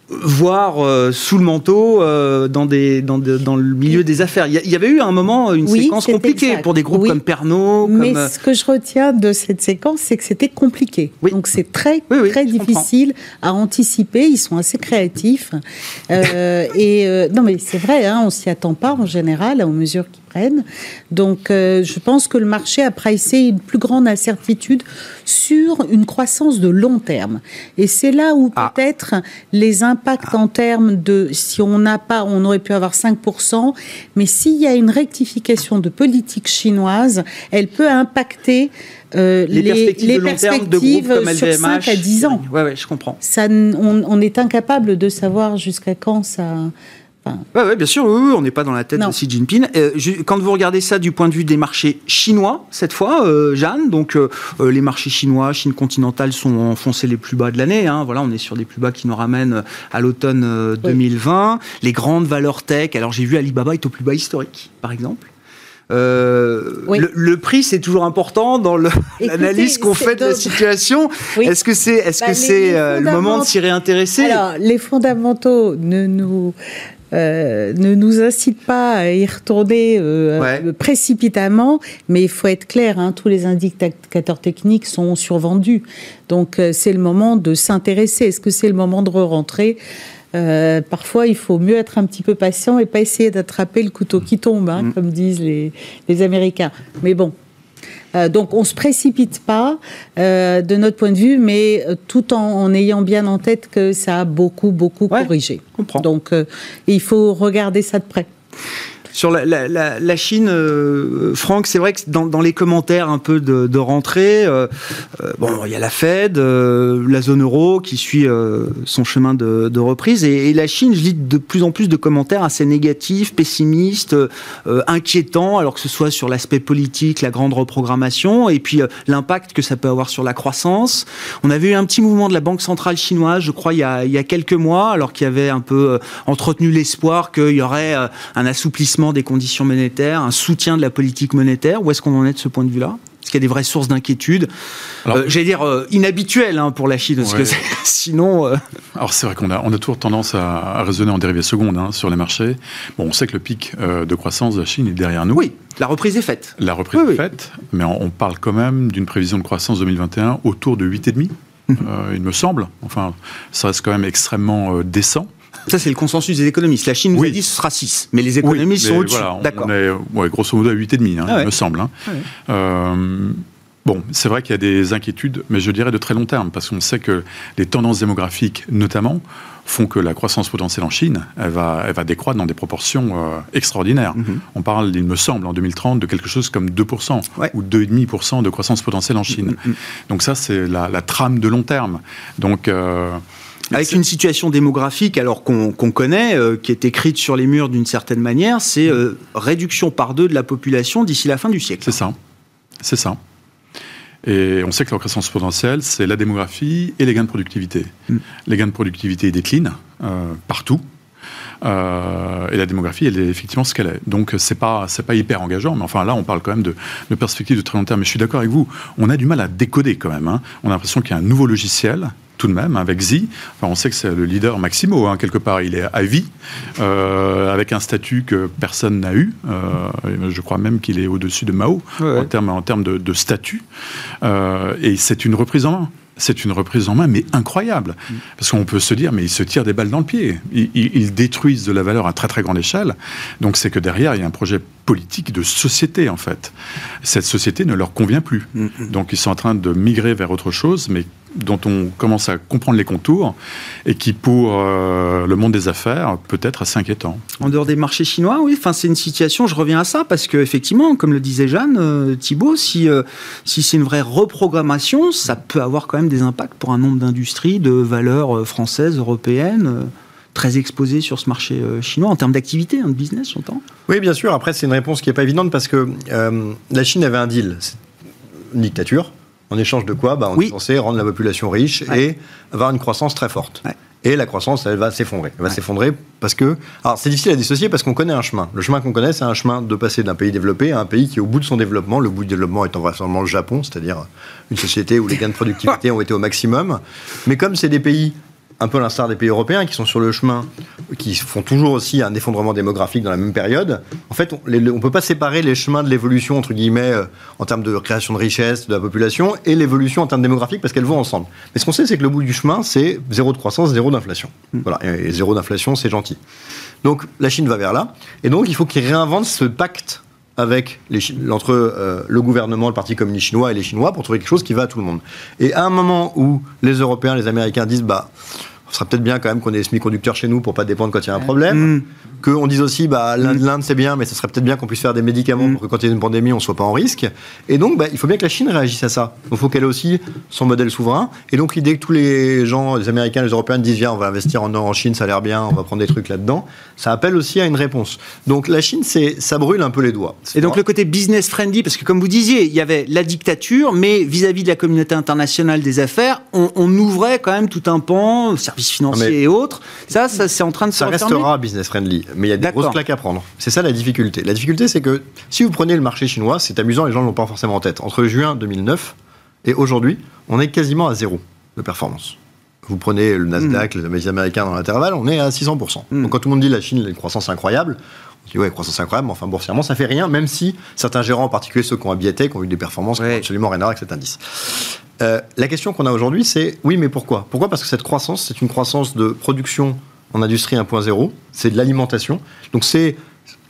voire euh, sous le manteau euh, dans, des, dans, dans, le milieu des affaires. Il y, avait eu à un moment une séquence compliquée pour des groupes comme Pernod. Mais ce que je retiens de cette séquence, c'est que c'était compliqué. Donc c'est très, très difficile à anticiper. Ils sont assez créatifs. et non, mais c'est vrai, hein, on s'y attend pas en général aux mesures donc, euh, je pense que le marché a pricé une plus grande incertitude sur une croissance de long terme. Et c'est là où ah. peut-être les impacts en termes de, si on n'a pas, on aurait pu avoir 5%, mais s'il y a une rectification de politique chinoise, elle peut impacter euh, les, perspectives, sur 5 à 10 ans. Oui, ouais, je comprends. Ça, on, on, est incapable de savoir jusqu'à quand ça, oui, bien sûr, on n'est pas dans la tête de Xi Jinping. Euh, quand vous regardez ça du point de vue des marchés chinois, cette fois, euh, Jeanne, donc euh, les marchés chinois, Chine continentale, sont enfoncés les plus bas de l'année. Hein. voilà, on est sur des plus bas qui nous ramènent à l'automne 2020. Les grandes valeurs tech, alors j'ai vu Alibaba est au plus bas historique, par exemple. le, prix, c'est toujours important dans l'analyse qu'on fait de la situation. Est-ce que c'est est -ce que bah, c'est le moment de s'y réintéresser? Alors, les fondamentaux ne nous euh, ne nous incite pas à y retourner euh, précipitamment, mais il faut être clair, hein, tous les indicateurs techniques sont survendus. Donc euh, c'est le moment de s'intéresser. Est-ce que c'est le moment de re-rentrer? Parfois, il faut mieux être un petit peu patient et pas essayer d'attraper le couteau qui tombe, hein, mm. comme disent les, les Américains. Mais bon, euh, donc on ne se précipite pas euh, de notre point de vue, mais euh, tout en, ayant bien en tête que ça a beaucoup, beaucoup corrigé. Donc il faut regarder ça de près. Sur la, Chine, euh, Franck, c'est vrai que dans, les commentaires un peu de, rentrée, euh, euh, bon, il y a la Fed, la zone euro qui suit son chemin de, reprise, et, la Chine, je lis de plus en plus de commentaires assez négatifs, pessimistes, inquiétants, alors que ce soit sur l'aspect politique, la grande reprogrammation, et puis l'impact que ça peut avoir sur la croissance. On avait eu un petit mouvement de la Banque centrale chinoise, je crois, il y a, il y a quelques mois, alors qu'il y avait un peu entretenu l'espoir qu'il y aurait un assouplissement des conditions monétaires, un soutien de la politique monétaire Où est-ce qu'on en est de ce point de vue-là? Est-ce qu'il y a des vraies sources d'inquiétude? Euh, J'allais dire euh, inhabituelles hein, pour la Chine, parce que sinon. Euh, Alors c'est vrai qu'on a, on a toujours tendance à, raisonner en dérivée seconde hein, sur les marchés. Bon, on sait que le pic de croissance de la Chine est derrière nous. Oui, la reprise est faite. La reprise est faite, mais on, parle quand même d'une prévision de croissance 2021 autour de 8,5, mmh. il me semble. Enfin, ça reste quand même extrêmement décent. Ça, c'est le consensus des économistes. La Chine nous a dit ce sera 6, mais les économistes sont au-dessus. D'accord. On est grosso modo à 8,5, hein, ah il me semble. Hein. Euh, Bon, c'est vrai qu'il y a des inquiétudes, mais je dirais de très long terme, parce qu'on sait que les tendances démographiques, notamment, font que la croissance potentielle en Chine, elle va, elle va décroître dans des proportions euh, extraordinaires. Mhm. On parle, il me semble, en 2030, de quelque chose comme 2% ou 2,5% de croissance potentielle en Chine. Mhm. Donc ça, c'est la, trame de long terme. Donc... Euh, avec une situation démographique, alors qu'on connaît, euh, qui est écrite sur les murs d'une certaine manière, c'est réduction par deux de la population d'ici la fin du siècle. C'est ça. C'est ça. Et on sait que la croissance potentielle, c'est la démographie et les gains de productivité. Mm. Les gains de productivité déclinent euh, partout. Euh, et la démographie, elle est effectivement ce qu'elle est. Donc c'est pas c'est pas hyper engageant, mais enfin là on parle quand même de, de perspectives de très long terme. Mais je suis d'accord avec vous, on a du mal à décoder quand même. Hein. On a l'impression qu'il y a un nouveau logiciel tout de même, avec Zi. on sait que c'est le leader Maximo, hein, quelque part. Il est à vie, euh, avec un statut que personne n'a eu. Euh, je crois même qu'il est au-dessus de Mao en termes en de, statut. Euh, et c'est une reprise en main c'est une reprise en main, mais incroyable. Parce qu'on peut se dire, mais ils se tirent des balles dans le pied. Ils, détruisent de la valeur à très très grande échelle. Donc c'est que derrière, il y a un projet politique de société, en fait. Cette société ne leur convient plus. Mm, mm. Donc ils sont en train de migrer vers autre chose, mais dont on commence à comprendre les contours et qui, pour euh, le monde des affaires, peut être assez inquiétant. En dehors des marchés chinois, oui, enfin, c'est une situation, je reviens à ça, parce qu'effectivement, comme le disait Jeanne, euh, Thibault, si, euh, si c'est une vraie reprogrammation, ça peut avoir quand même des impacts pour un nombre d'industries de valeurs françaises, européennes très exposées sur ce marché chinois en termes d'activité, hein, de business, j'entends Oui, bien sûr. Après, c'est une réponse qui n'est pas évidente parce que la Chine avait un deal. Une dictature en échange de quoi? Bah, On est censé rendre la population riche et avoir une croissance très forte. Et la croissance, elle va s'effondrer. Elle va s'effondrer parce que. Alors, c'est difficile à dissocier parce qu'on connaît un chemin. Le chemin qu'on connaît, c'est un chemin de passer d'un pays développé à un pays qui est au bout de son développement. Le bout du développement étant vraisemblablement le Japon, c'est-à-dire une société où les gains de productivité ont été au maximum. Mais comme c'est des pays un peu à l'instar des pays européens qui sont sur le chemin, qui font toujours aussi un effondrement démographique dans la même période. En fait, on ne peut pas séparer les chemins de l'évolution, entre guillemets, euh, en termes de création de richesse de la population, et l'évolution en termes démographiques, parce qu'elles vont ensemble. Mais ce qu'on sait, c'est que le bout du chemin, c'est zéro de croissance, zéro d'inflation. Hmm. Voilà, et zéro d'inflation, c'est gentil. Donc la Chine va vers là, et donc il faut qu'ils réinventent ce pacte avec les, entre euh, le gouvernement, le Parti communiste chinois et les Chinois pour trouver quelque chose qui va à tout le monde. Et à un moment où les Européens, les Américains disent bah ce serait peut-être bien quand même qu'on ait des semi-conducteurs chez nous pour pas dépendre quand il y a un problème. Mm. Qu'on dise aussi, bah, l'Inde c'est bien, mais ce serait peut-être bien qu'on puisse faire des médicaments mm. pour que quand il y a une pandémie, on soit pas en risque. Et donc, bah, il faut bien que la Chine réagisse à ça. Il faut qu'elle ait aussi son modèle souverain. Et donc, l'idée que tous les gens, les Américains, les Européens disent, viens, on va investir en, en Chine, ça a l'air bien, on va prendre des trucs là-dedans, ça appelle aussi à une réponse. Donc, la Chine, c'est, ça brûle un peu les doigts. Et donc, le côté business friendly, parce que comme vous disiez, il y avait la dictature, mais vis-à-vis de la communauté internationale des affaires, on, on ouvrait quand même tout un pan, services financiers et autres ça, ça c'est en train de se Ça restera business friendly, mais il y a des grosses claques à prendre. C'est ça la difficulté. La difficulté, c'est que si vous prenez le marché chinois, c'est amusant, les gens ne l'ont pas forcément en tête. Entre juin 2009 et aujourd'hui, on est quasiment à zéro de performance. Vous prenez le Nasdaq, hmm. les Américains dans l'intervalle, on est à 600%. Hmm. Donc quand tout le monde dit la Chine a une croissance incroyable, on dit ouais, croissance incroyable, mais enfin boursièrement, ça fait rien, même si certains gérants, en particulier ceux qui ont un Biotech, ont eu des performances absolument rien à voir avec cet indice. Euh, la question qu'on a aujourd'hui, c'est oui, mais pourquoi? Pourquoi? Parce que cette croissance, c'est une croissance de production en industrie 1.0, c'est de l'alimentation. Donc c'est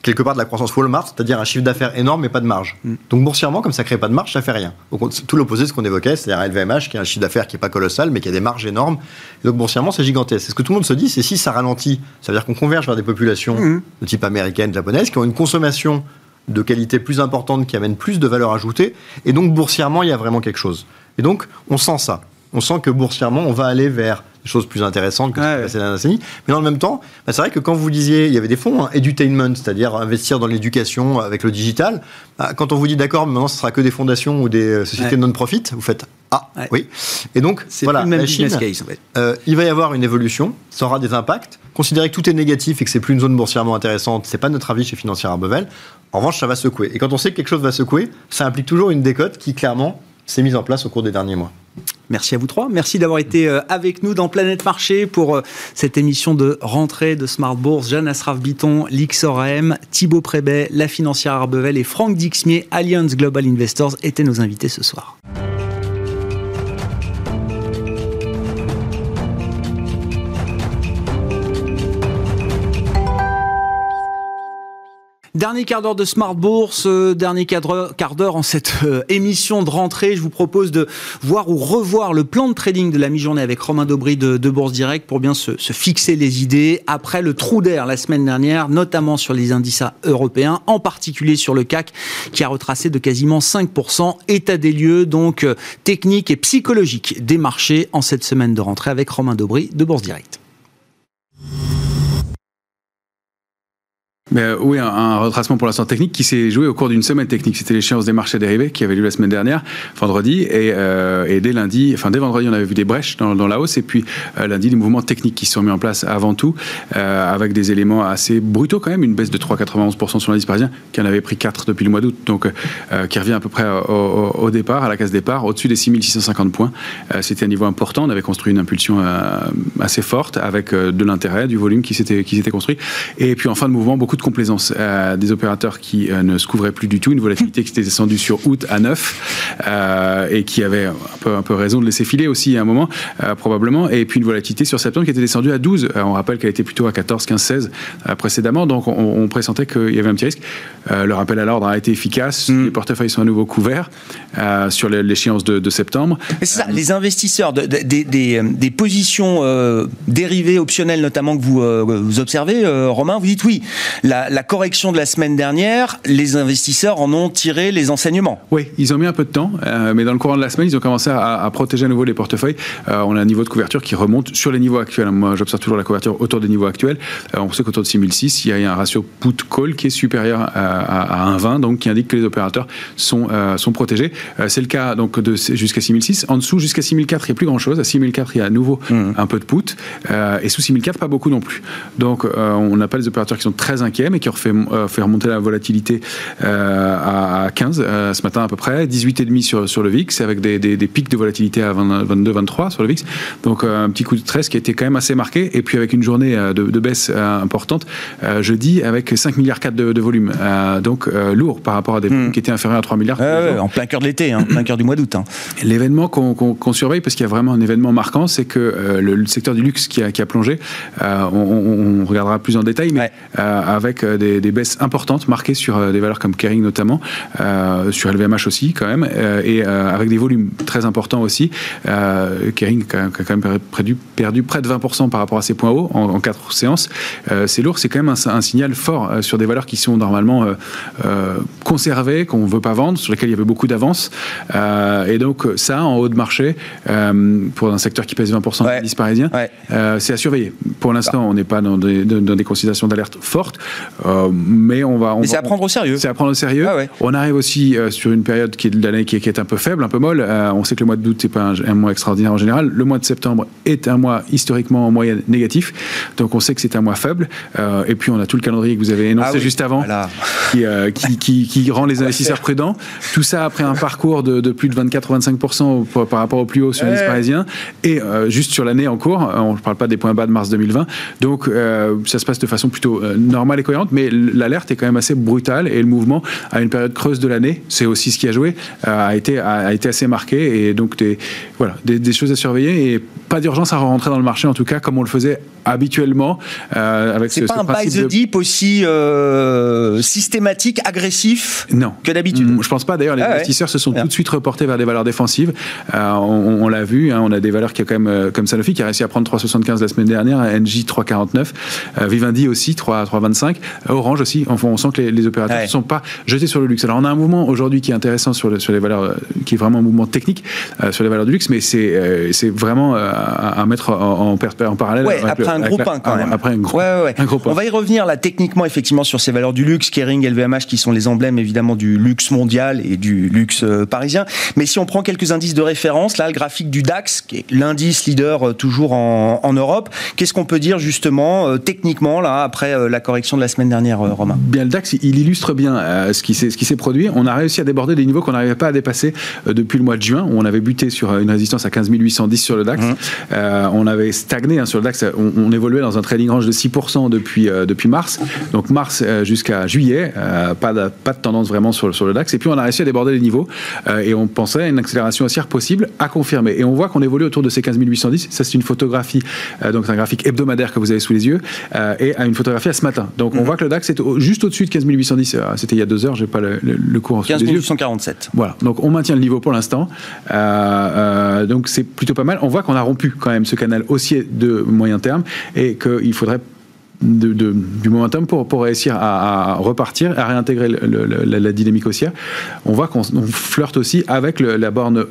quelque part de la croissance Walmart, c'est-à-dire un chiffre d'affaires énorme mais pas de marge. Mm. Donc boursièrement, comme ça crée pas de marge, ça fait rien. Donc tout l'opposé de ce qu'on évoquait, c'est-à-dire un LVMH qui a un chiffre d'affaires qui est pas colossal mais qui a des marges énormes. donc boursièrement, c'est gigantesque. C'est ce que tout le monde se dit, c'est si ça ralentit, ça veut dire qu'on converge vers des populations mm. de type américaine, japonaise, qui ont une consommation de qualité plus importante, qui amène plus de valeur ajoutée, et donc boursièrement, il y a vraiment quelque chose. Et donc, on sent ça. On sent que boursièrement, on va aller vers des choses plus intéressantes que ce qui s'est Mais dans le même temps, bah, c'est vrai que quand vous disiez, il y avait des fonds, hein, edutainment, c'est-à-dire investir dans l'éducation avec le digital, bah, quand on vous dit d'accord, maintenant ce sera que des fondations ou des euh, sociétés non-profit, vous faites Ah, oui. Et donc, voilà, même la Chine, case, euh, il va y avoir une évolution, ça aura des impacts. Considérer que tout est négatif et que c'est plus une zone boursièrement intéressante, c'est pas notre avis chez Financière Arbevel. En revanche, ça va secouer. Et quand on sait que quelque chose va secouer, ça implique toujours une décote qui, clairement, s'est mise en place au cours des derniers mois. Merci à vous trois. Merci d'avoir été euh, avec nous dans Planète Marché pour euh, cette émission de rentrée de Smart Bourse. Jeanne Asraf Biton, l'XORM, Thibaut Prébet, la financière Arbevel et Franck Dixmier, Allianz Global Investors étaient nos invités ce soir. Dernier quart d'heure de Smart Bourse, euh, dernier quart d'heure en cette euh, émission de rentrée. Je vous propose de voir ou revoir le plan de trading de la mi-journée avec Romain Dobry de, Bourse Direct pour bien se, fixer les idées après le trou d'air la semaine dernière, notamment sur les indices européens, en particulier sur le CAC qui a retracé de quasiment 5%. État des lieux, donc euh, technique et psychologique des marchés en cette semaine de rentrée avec Romain Dobry de Bourse Direct. Euh, oui, un, retracement pour l'instant technique qui s'est joué au cours d'une semaine technique. C'était l'échéance des marchés dérivés qui avait lieu la semaine dernière, vendredi, et, euh, et dès lundi, enfin dès vendredi, on avait vu des brèches dans, la hausse, et puis euh, lundi, des mouvements techniques qui se sont mis en place avant tout, avec des éléments assez brutaux quand même, une baisse de 3,91% sur l'indice parisien, qui en avait pris 4 depuis le mois d'août, donc qui revient à peu près au, au, départ, à la case départ, au-dessus des 6650 points. C'était un niveau important, on avait construit une impulsion assez forte, avec de l'intérêt, du volume qui s'était construit, et puis en fin de mouvement, beaucoup de complaisance euh, des opérateurs qui euh, ne se couvraient plus du tout, une volatilité qui était descendue sur août à 9 euh, et qui avait un peu, un peu raison de laisser filer aussi à un moment, probablement, et puis une volatilité sur septembre qui était descendue à 12. on rappelle qu'elle était plutôt à 14, 15, 16 précédemment, donc on, pressentait qu'il y avait un petit risque. le rappel à l'ordre a été efficace, mm. les portefeuilles sont à nouveau couverts sur l'échéance de, septembre. Ça, les investisseurs, de, des, des, positions dérivées, optionnelles notamment que vous, vous observez, Romain, vous dites oui, la, la, correction de la semaine dernière, les investisseurs en ont tiré les enseignements. Oui, ils ont mis un peu de temps, euh, mais dans le courant de la semaine, ils ont commencé à, protéger à nouveau les portefeuilles. Euh, on a un niveau de couverture qui remonte sur les niveaux actuels. Moi, j'observe toujours la couverture autour des niveaux actuels. Euh, on sait qu'autour de 6006, il y a un ratio put-call qui est supérieur à, à 1,20, donc qui indique que les opérateurs sont, sont protégés. C'est le cas donc de jusqu'à 6006. En dessous, jusqu'à 6004, il n'y a plus grand-chose. À 6004, il y a à nouveau mmh. un peu de put. et sous 6004, pas beaucoup non plus. Donc, on n'a pas les opérateurs qui sont très inquiets, mais qui ont fait, euh, fait remonter la volatilité euh, à 15 euh, ce matin à peu près, 18,5 sur, sur le VIX, avec des, des, pics de volatilité à 22, 23 sur le VIX. Donc un petit coup de stress qui a été quand même assez marqué. Et puis avec une journée de, de baisse importante, jeudi, avec 5 milliards 4 de, de volume. donc lourd par rapport à des hmm. qui étaient inférieurs à 3 milliards. en plein cœur de l'été, en hein, plein cœur du mois d'août. Hein. L'événement qu'on surveille, parce qu'il y a vraiment un événement marquant, c'est que le, secteur du luxe qui a, qui a plongé, on, regardera plus en détail, mais avec des, des, baisses importantes marquées sur euh, des valeurs comme Kering notamment, euh, sur LVMH aussi quand même, euh, et avec des volumes très importants aussi. Kering a quand même perdu, perdu près de 20% par rapport à ses points hauts en, en quatre séances. c'est lourd, c'est quand même un, signal fort sur des valeurs qui sont normalement conservées, qu'on ne veut pas vendre, sur lesquelles il y avait beaucoup d'avance. et donc ça, en haut de marché, pour un secteur qui pèse 20% ouais. indice parisien, c'est à surveiller. Pour l'instant, on n'est pas dans des, dans des considérations d'alerte fortes. Euh, mais on va. On mais c'est à prendre au sérieux. C'est à prendre au sérieux. Ah on arrive aussi euh, sur une période qui est de l'année qui, est un peu faible, un peu molle. Euh, on sait que le mois de août n'est pas un, mois extraordinaire en général. Le mois de septembre est un mois historiquement en moyenne négatif. Donc on sait que c'est un mois faible. et puis on a tout le calendrier que vous avez énoncé ah juste avant, qui, qui, qui, rend les investisseurs prudents. Tout ça après un parcours de, de plus de 24-25% par rapport au plus haut sur les parisiens. Et juste sur l'année en cours, on ne parle pas des points bas de mars 2020. Donc ça se passe de façon plutôt normale et cohérente, mais l'alerte est quand même assez brutale et le mouvement à une période creuse de l'année, c'est aussi ce qui a joué, euh, a été, a, été assez marqué et donc des, voilà, des, choses à surveiller et pas d'urgence à rentrer dans le marché en tout cas comme on le faisait habituellement euh, avec c'est pas un buy the deep aussi euh, systématique, agressif non. que d'habitude. Mm, je pense pas. D'ailleurs, les ah investisseurs se sont tout de suite reportés vers des valeurs défensives. on, l'a vu, hein, on a des valeurs qui a quand même comme Sanofi qui a réussi à prendre 3,75 la semaine dernière, NJ 3,49, Vivendi aussi 3,25, Orange aussi. Enfin, on sent que les, opérateurs ne sont pas jetés sur le luxe. Alors, on a un mouvement aujourd'hui qui est intéressant sur, sur les valeurs, euh, qui est vraiment un mouvement technique euh, sur les valeurs du luxe, mais c'est euh, c'est vraiment à, mettre en, en, en parallèle. Ouais, après un gros pain quand même. Après un gros, un gros pain. On va y revenir là techniquement, effectivement, sur ces valeurs du luxe, Kering, LVMH, qui sont les emblèmes évidemment du luxe mondial et du luxe parisien. Mais si on prend quelques indices de référence, là, le graphique du DAX, qui est l'indice leader toujours en, en Europe, qu'est-ce qu'on peut dire justement techniquement là après la correction de la semaine dernière, Romain Bien, le DAX, il illustre bien euh, ce qui s'est produit. On a réussi à déborder des niveaux qu'on n'arrivait pas à dépasser euh, depuis le mois de juin, où on avait buté sur une résistance à 15 810 sur le DAX. Mmh. Euh, on avait stagné hein, sur le DAX. On, évoluait dans un trading range de 6% depuis, depuis mars. Donc mars jusqu'à juillet juillet, pas, de, pas de tendance vraiment sur, sur le DAX. Et puis on a réussi à déborder les niveaux et on pensait à une accélération haussière possible à confirmer. Et on voit qu'on évolue autour de ces 15 810. Ça, c'est une photographie, donc c'est un graphique hebdomadaire que vous avez sous les yeux, et à une photographie à ce matin. Donc on mhm. voit que le DAX est juste au-dessus de 15 810. C'était il y a deux heures, j'ai pas le, le, cours 15 847. Voilà. Donc on maintient le niveau pour l'instant. donc c'est plutôt pas mal. On voit qu'on a rompu quand même ce canal haussier de moyen terme et qu'il faudrait de, du momentum pour, pour réussir à, repartir, à réintégrer la, dynamique haussière. On voit qu'on flirte aussi avec la borne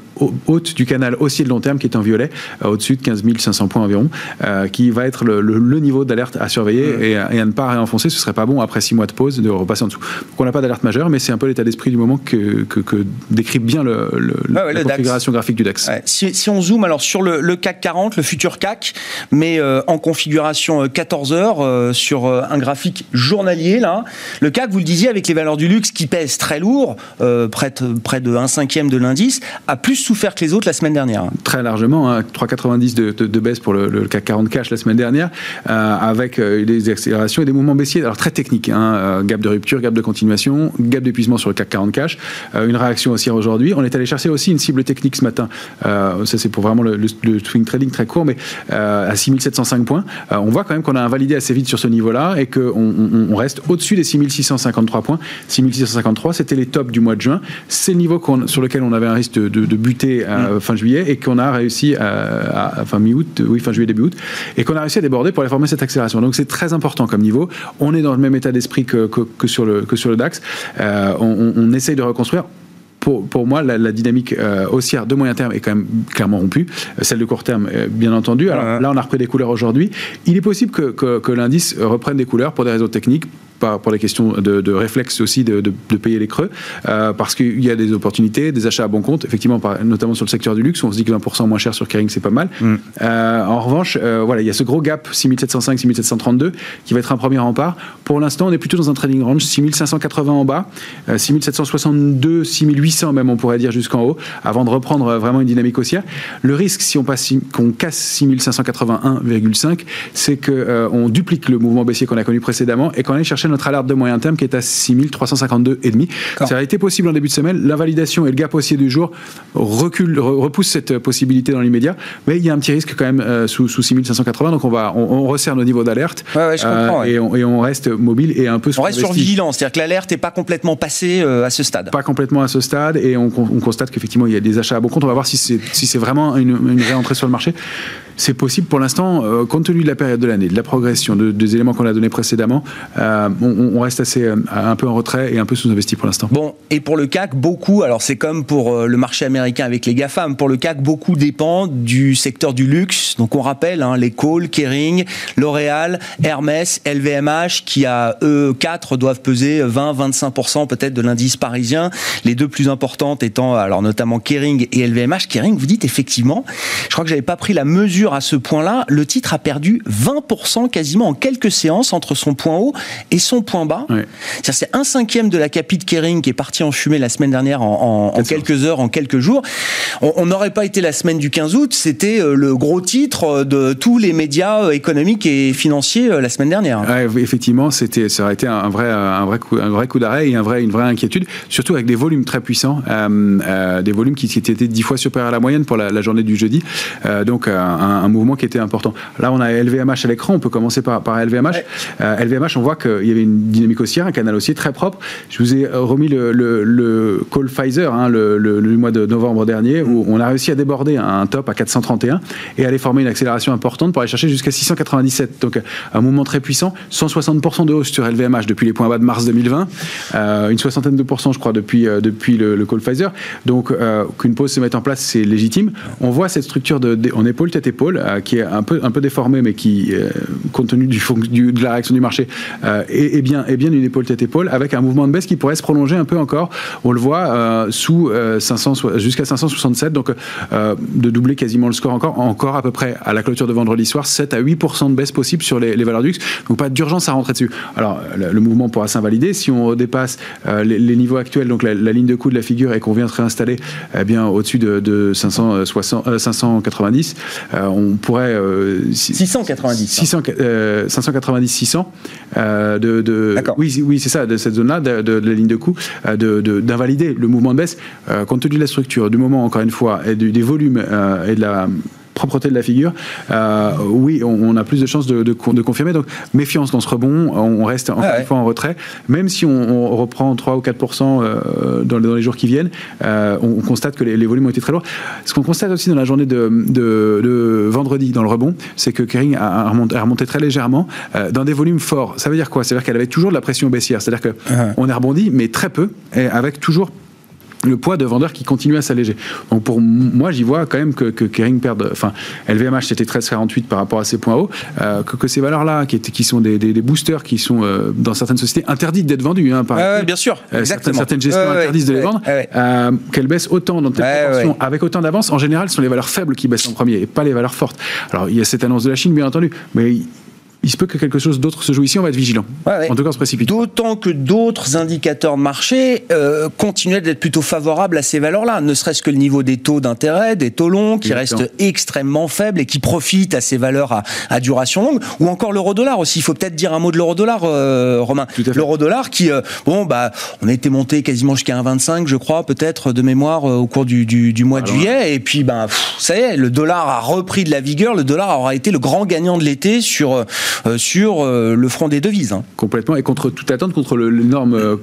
haute du canal haussier de long terme qui est en violet, euh, au-dessus de 15 500 points environ, euh, qui va être le, niveau d'alerte à surveiller et, et, à ne pas réenfoncer. Ce serait pas bon après six mois de pause de repasser en dessous. Donc on n'a pas d'alerte majeure, mais c'est un peu l'état d'esprit du moment que, que, décrit bien le, la configuration graphique du DAX. Si, si, on zoome alors sur le, CAC 40, le futur CAC, mais euh, en configuration 14 heures, euh, sur euh, un graphique journalier là. Le CAC, vous le disiez, avec les valeurs du luxe qui pèsent très lourd, euh, près, de, près de 1 cinquième de l'indice, a plus souffert que les autres la semaine dernière. Très largement, hein, 3,90 de, de, baisse pour le, CAC 40 cash la semaine dernière, avec des accélérations et des mouvements baissiers, alors très techniques, hein, gap de rupture, gap de continuation, gap d'épuisement sur le CAC 40 cash, une réaction haussière aujourd'hui. On est allé chercher aussi une cible technique ce matin, ça c'est pour vraiment le, swing trading très court, mais à 6705 points. on voit quand même qu'on a invalidé assez vite sur ce niveau-là et qu'on on reste au-dessus des 6653 points. 6653, c'était les tops du mois de juin. C'est le niveau sur lequel on avait un risque de, buter à mm. fin juillet et qu'on a réussi à, fin mi-août, oui, fin juillet, début août, et qu'on a réussi à déborder pour aller former cette accélération. Donc c'est très important comme niveau. On est dans le même état d'esprit que, que, sur, le, que sur le DAX. Euh, on, on essaye de reconstruire pour, moi, la, dynamique euh, haussière de moyen terme est quand même clairement rompue. Euh, celle de court terme, euh, bien entendu. Alors là, on a repris des couleurs aujourd'hui. Il est possible que, que l'indice reprenne des couleurs pour des raisons techniques, pour les questions de, de réflexe aussi de, de, de, payer les creux, euh, parce qu'il y a des opportunités, des achats à bon compte, effectivement, par, notamment sur le secteur du luxe, on se dit que 20% moins cher sur Kering, c'est pas mal. Mm. Euh, en revanche, euh, voilà, il y a ce gros gap 6705, 6732 qui va être un premier rempart. Pour l'instant, on est plutôt dans un trading range 6580 en bas, 6762, 6800 même, on pourrait dire jusqu'en haut, avant de reprendre vraiment une dynamique haussière. Le risque, si on passe, qu'on casse 6581,5, c'est qu'on on duplique le mouvement baissier qu'on a connu précédemment et qu'on aille chercher notre alerte de moyen terme qui est à 6352,5. Ça a été possible en début de semaine. La validation et le gap haussier du jour recule, repousse cette possibilité dans l'immédiat. Mais il y a un petit risque quand même euh, sous, sous 6580. Donc on, va, on, resserre nos niveaux d'alerte. Euh, et, on, reste mobile et un peu On reste sur vigilance. C'est-à-dire que l'alerte n'est pas complètement passée euh, à ce stade. Pas complètement à ce stade. Et on, constate qu'effectivement, il y a des achats à bon compte. On va voir si c'est si vraiment une, une réentrée sur le marché c'est possible pour l'instant, euh, compte tenu de la période de l'année, de la progression, des éléments qu'on a donnés précédemment, euh, on, reste assez euh, un peu en retrait et un peu sous-investi pour l'instant. Bon, et pour le CAC, beaucoup, alors c'est comme pour le marché américain avec les GAFAM, pour le CAC, beaucoup dépend du secteur du luxe. Donc on rappelle, hein, les Cole, Kering, L'Oréal, Hermès, LVMH, qui à eux quatre doivent peser 20-25% peut-être de l'indice parisien. Les deux plus importantes étant alors notamment Kering et LVMH. Kering, vous dites effectivement, je crois que j'avais pas pris la mesure à ce point-là, le titre a perdu 20% quasiment en quelques séances entre son point haut et son point bas. C'est un cinquième de la capite Kering qui est parti en fumée la semaine dernière en, quelques heures, en quelques jours. On n'aurait pas été la semaine du 15 août, c'était euh, le gros titre de tous les médias euh, économiques et financiers euh, la semaine dernière. effectivement, c'était, ça aurait été un vrai, un vrai coup, un vrai coup d'arrêt et un vrai, une vraie inquiétude, surtout avec des volumes très puissants, des volumes qui, étaient dix fois supérieurs à la moyenne pour la, journée du jeudi. donc un, un, mouvement qui était important. Là, on a LVMH à l'écran, on peut commencer par, par LVMH. LVMH, euh, on voit qu'il y avait une dynamique haussière, un canal haussier très propre. Je vous ai euh, remis le, le, call Pfizer, hein, le, mois de novembre dernier, où on a réussi à déborder un top à 431 et aller former une accélération importante pour aller chercher jusqu'à 697. Donc un mouvement très puissant, 160% de hausse sur LVMH depuis les points bas de mars 2020, euh, une soixantaine de pourcents, je crois, depuis, depuis le, call Pfizer. Donc qu'une pause se mette en place, c'est légitime. On voit cette structure de, en épaule tête euh, qui est un peu, un peu déformé, mais qui, euh, compte tenu de la réaction du marché, euh, est, bien, une épaule tête épaule avec un mouvement de baisse qui pourrait se prolonger un peu encore. On le voit sous 500 jusqu'à 567, donc de doubler quasiment le score encore, encore à peu près à la clôture de vendredi soir, 7 à 8% de baisse possible sur les, valeurs du luxe. Donc pas d'urgence à rentrer dessus. Alors le, mouvement pourra s'invalider si on dépasse les, niveaux actuels, donc la, ligne de coût de la figure et qu'on vient se réinstaller eh bien au-dessus de, de 560, 590 on pourrait 690 600, 590 600 de, de oui oui c'est ça de cette zone là de, de, la ligne de coût d'invalider le mouvement de baisse. Compte tenu de la structure du moment encore une fois et des volumes et de la propreté de la figure, euh, oui, on, a plus de chances de, de, confirmer. Donc, méfiance dans ce rebond. On reste encore une fois en retrait. Même si on, reprend 3 ou 4 euh, dans, dans, les jours qui viennent, euh, on, constate que les, volumes ont été très lourds. Ce qu'on constate aussi dans la journée de, de vendredi, dans le rebond, c'est que Kering a, remonté, très légèrement dans des volumes forts. Ça veut dire quoi? Ça veut dire qu'elle avait toujours de la pression baissière. C'est-à-dire qu'on uh-huh. a rebondi, mais très peu, et avec toujours le poids de vendeurs qui continue à s'alléger. Donc pour moi, j'y vois quand même que, que Kering perd. Enfin, LVMH c'était 13,48 par rapport à ces points hauts. Euh, que, ces valeurs-là, qui, qui sont des, boosters, qui sont euh, dans certaines sociétés interdites d'être vendues. Hein, par bien sûr. Euh, certaines, certaines, gestions interdisent de les vendre. Qu'elles baissent autant dans telle proportion, avec autant d'avance. En général, ce sont les valeurs faibles qui baissent en premier et pas les valeurs fortes. Alors il y a cette annonce de la Chine, bien entendu, mais il se peut que quelque chose d'autre se joue. Ici, on va être vigilant. En tout cas, on se précipite. D'autant que d'autres indicateurs de marché euh, continuent d'être plutôt favorables à ces valeurs-là, ne serait-ce que le niveau des taux d'intérêt, des taux longs, qui restent extrêmement faibles et qui profitent à ces valeurs à, duration longue, ou encore l'euro-dollar aussi. Il faut peut-être dire un mot de l'euro-dollar, euh, Romain. L'euro-dollar qui, euh, bon, bah, on a été monté quasiment jusqu'à 1,25, je crois, peut-être de mémoire au cours du, du, mois de juillet, et puis, ben, ça y est, le dollar a repris de la vigueur, le dollar aura été le grand gagnant de l'été sur euh, sur euh, le front des devises. Hein. Complètement, et contre toute attente, contre l'énorme euh,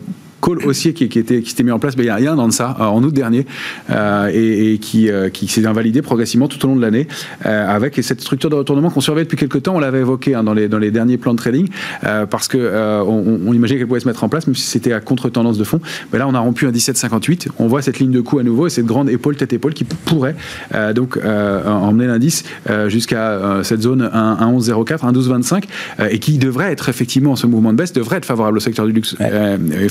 call haussier qui, qui, était, qui s'était mis en place ben, il y a rien dans ça en août dernier euh, et, qui, euh, qui s'est invalidé progressivement tout au long de l'année euh, avec cette structure de retournement qu'on surveille depuis quelques temps. On l'avait évoqué hein, dans, les, dans les derniers plans de trading parce que on, on, imaginait qu'elle pouvait se mettre en place même si c'était à contre-tendance de fond. Mais là, on a rompu un 17,58. On voit cette ligne de coup à nouveau et cette grande épaule tête-épaule qui pourrait donc emmener l'indice jusqu'à cette zone 1,11,04, 1,12,25 et qui devrait être effectivement ce mouvement de baisse devrait être favorable au secteur du luxe et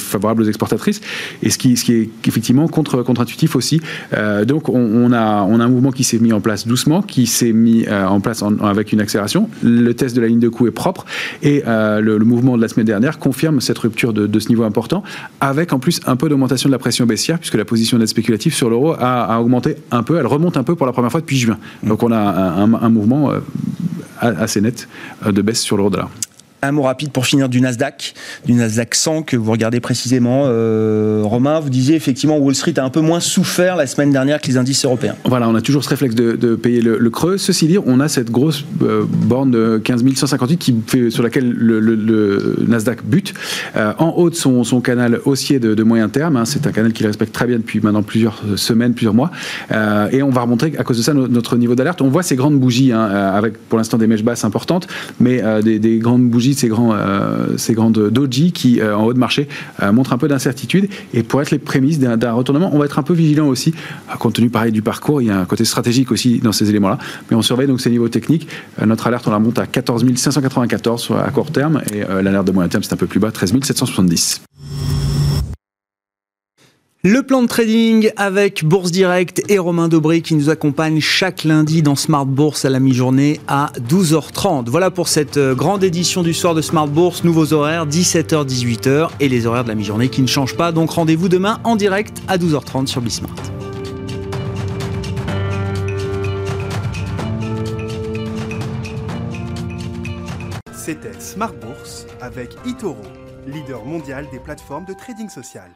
exportatrices, et ce qui, ce qui est effectivement contre, contre-intuitif aussi. Euh, donc on, a, on a un mouvement qui s'est mis en place doucement, qui s'est mis euh, en place avec une accélération. Le test de la ligne de coût est propre, et euh, le, mouvement de la semaine dernière confirme cette rupture de, ce niveau important, avec en plus un peu d'augmentation de la pression baissière, puisque la position d'aide spéculative sur l'euro a, augmenté un peu, elle remonte un peu pour la première fois depuis juin. Donc on a un, un mouvement assez net de baisse sur l'euro dollar. Un mot rapide pour finir du Nasdaq, du Nasdaq 100 que vous regardez précisément. Euh, Romain, vous disiez effectivement Wall Street a un peu moins souffert la semaine dernière que les indices européens. Voilà, on a toujours ce réflexe de, payer le, creux. Ceci dit, on a cette grosse euh, borne de 15 158 qui fait, sur laquelle le, Nasdaq bute. Euh, en haut de son, canal haussier de, moyen terme, hein, c'est un canal qu'il respecte très bien depuis maintenant plusieurs semaines, plusieurs mois. et on va remontrer à cause de ça notre niveau d'alerte. On voit ces grandes bougies, hein, avec pour l'instant des mèches basses importantes, mais des grandes bougies ces, grands, euh, grandes doji qui, euh, en haut de marché, euh, montrent un peu d'incertitude. Et pour être les prémices d'un retournement, on va être un peu vigilant aussi, compte tenu pareil du parcours. Il y a un côté stratégique aussi dans ces éléments-là. Mais on surveille donc ces niveaux techniques. notre alerte, on la monte à 14 594 à court terme. Et l'alerte de moyen terme, c'est un peu plus bas, 13 770. Le plan de trading avec Bourse Direct et Romain Dobré qui nous accompagne chaque lundi dans Smart Bourse à la mi-journée à 12h30. Voilà pour cette euh, grande édition du soir de Smart Bourse. Nouveaux horaires 17h, 18h et les horaires de la mi-journée qui ne changent pas. Donc rendez-vous demain en direct à 12h30 sur Bismart. C'était Smart Bourse avec Itoro, leader mondial des plateformes de trading social.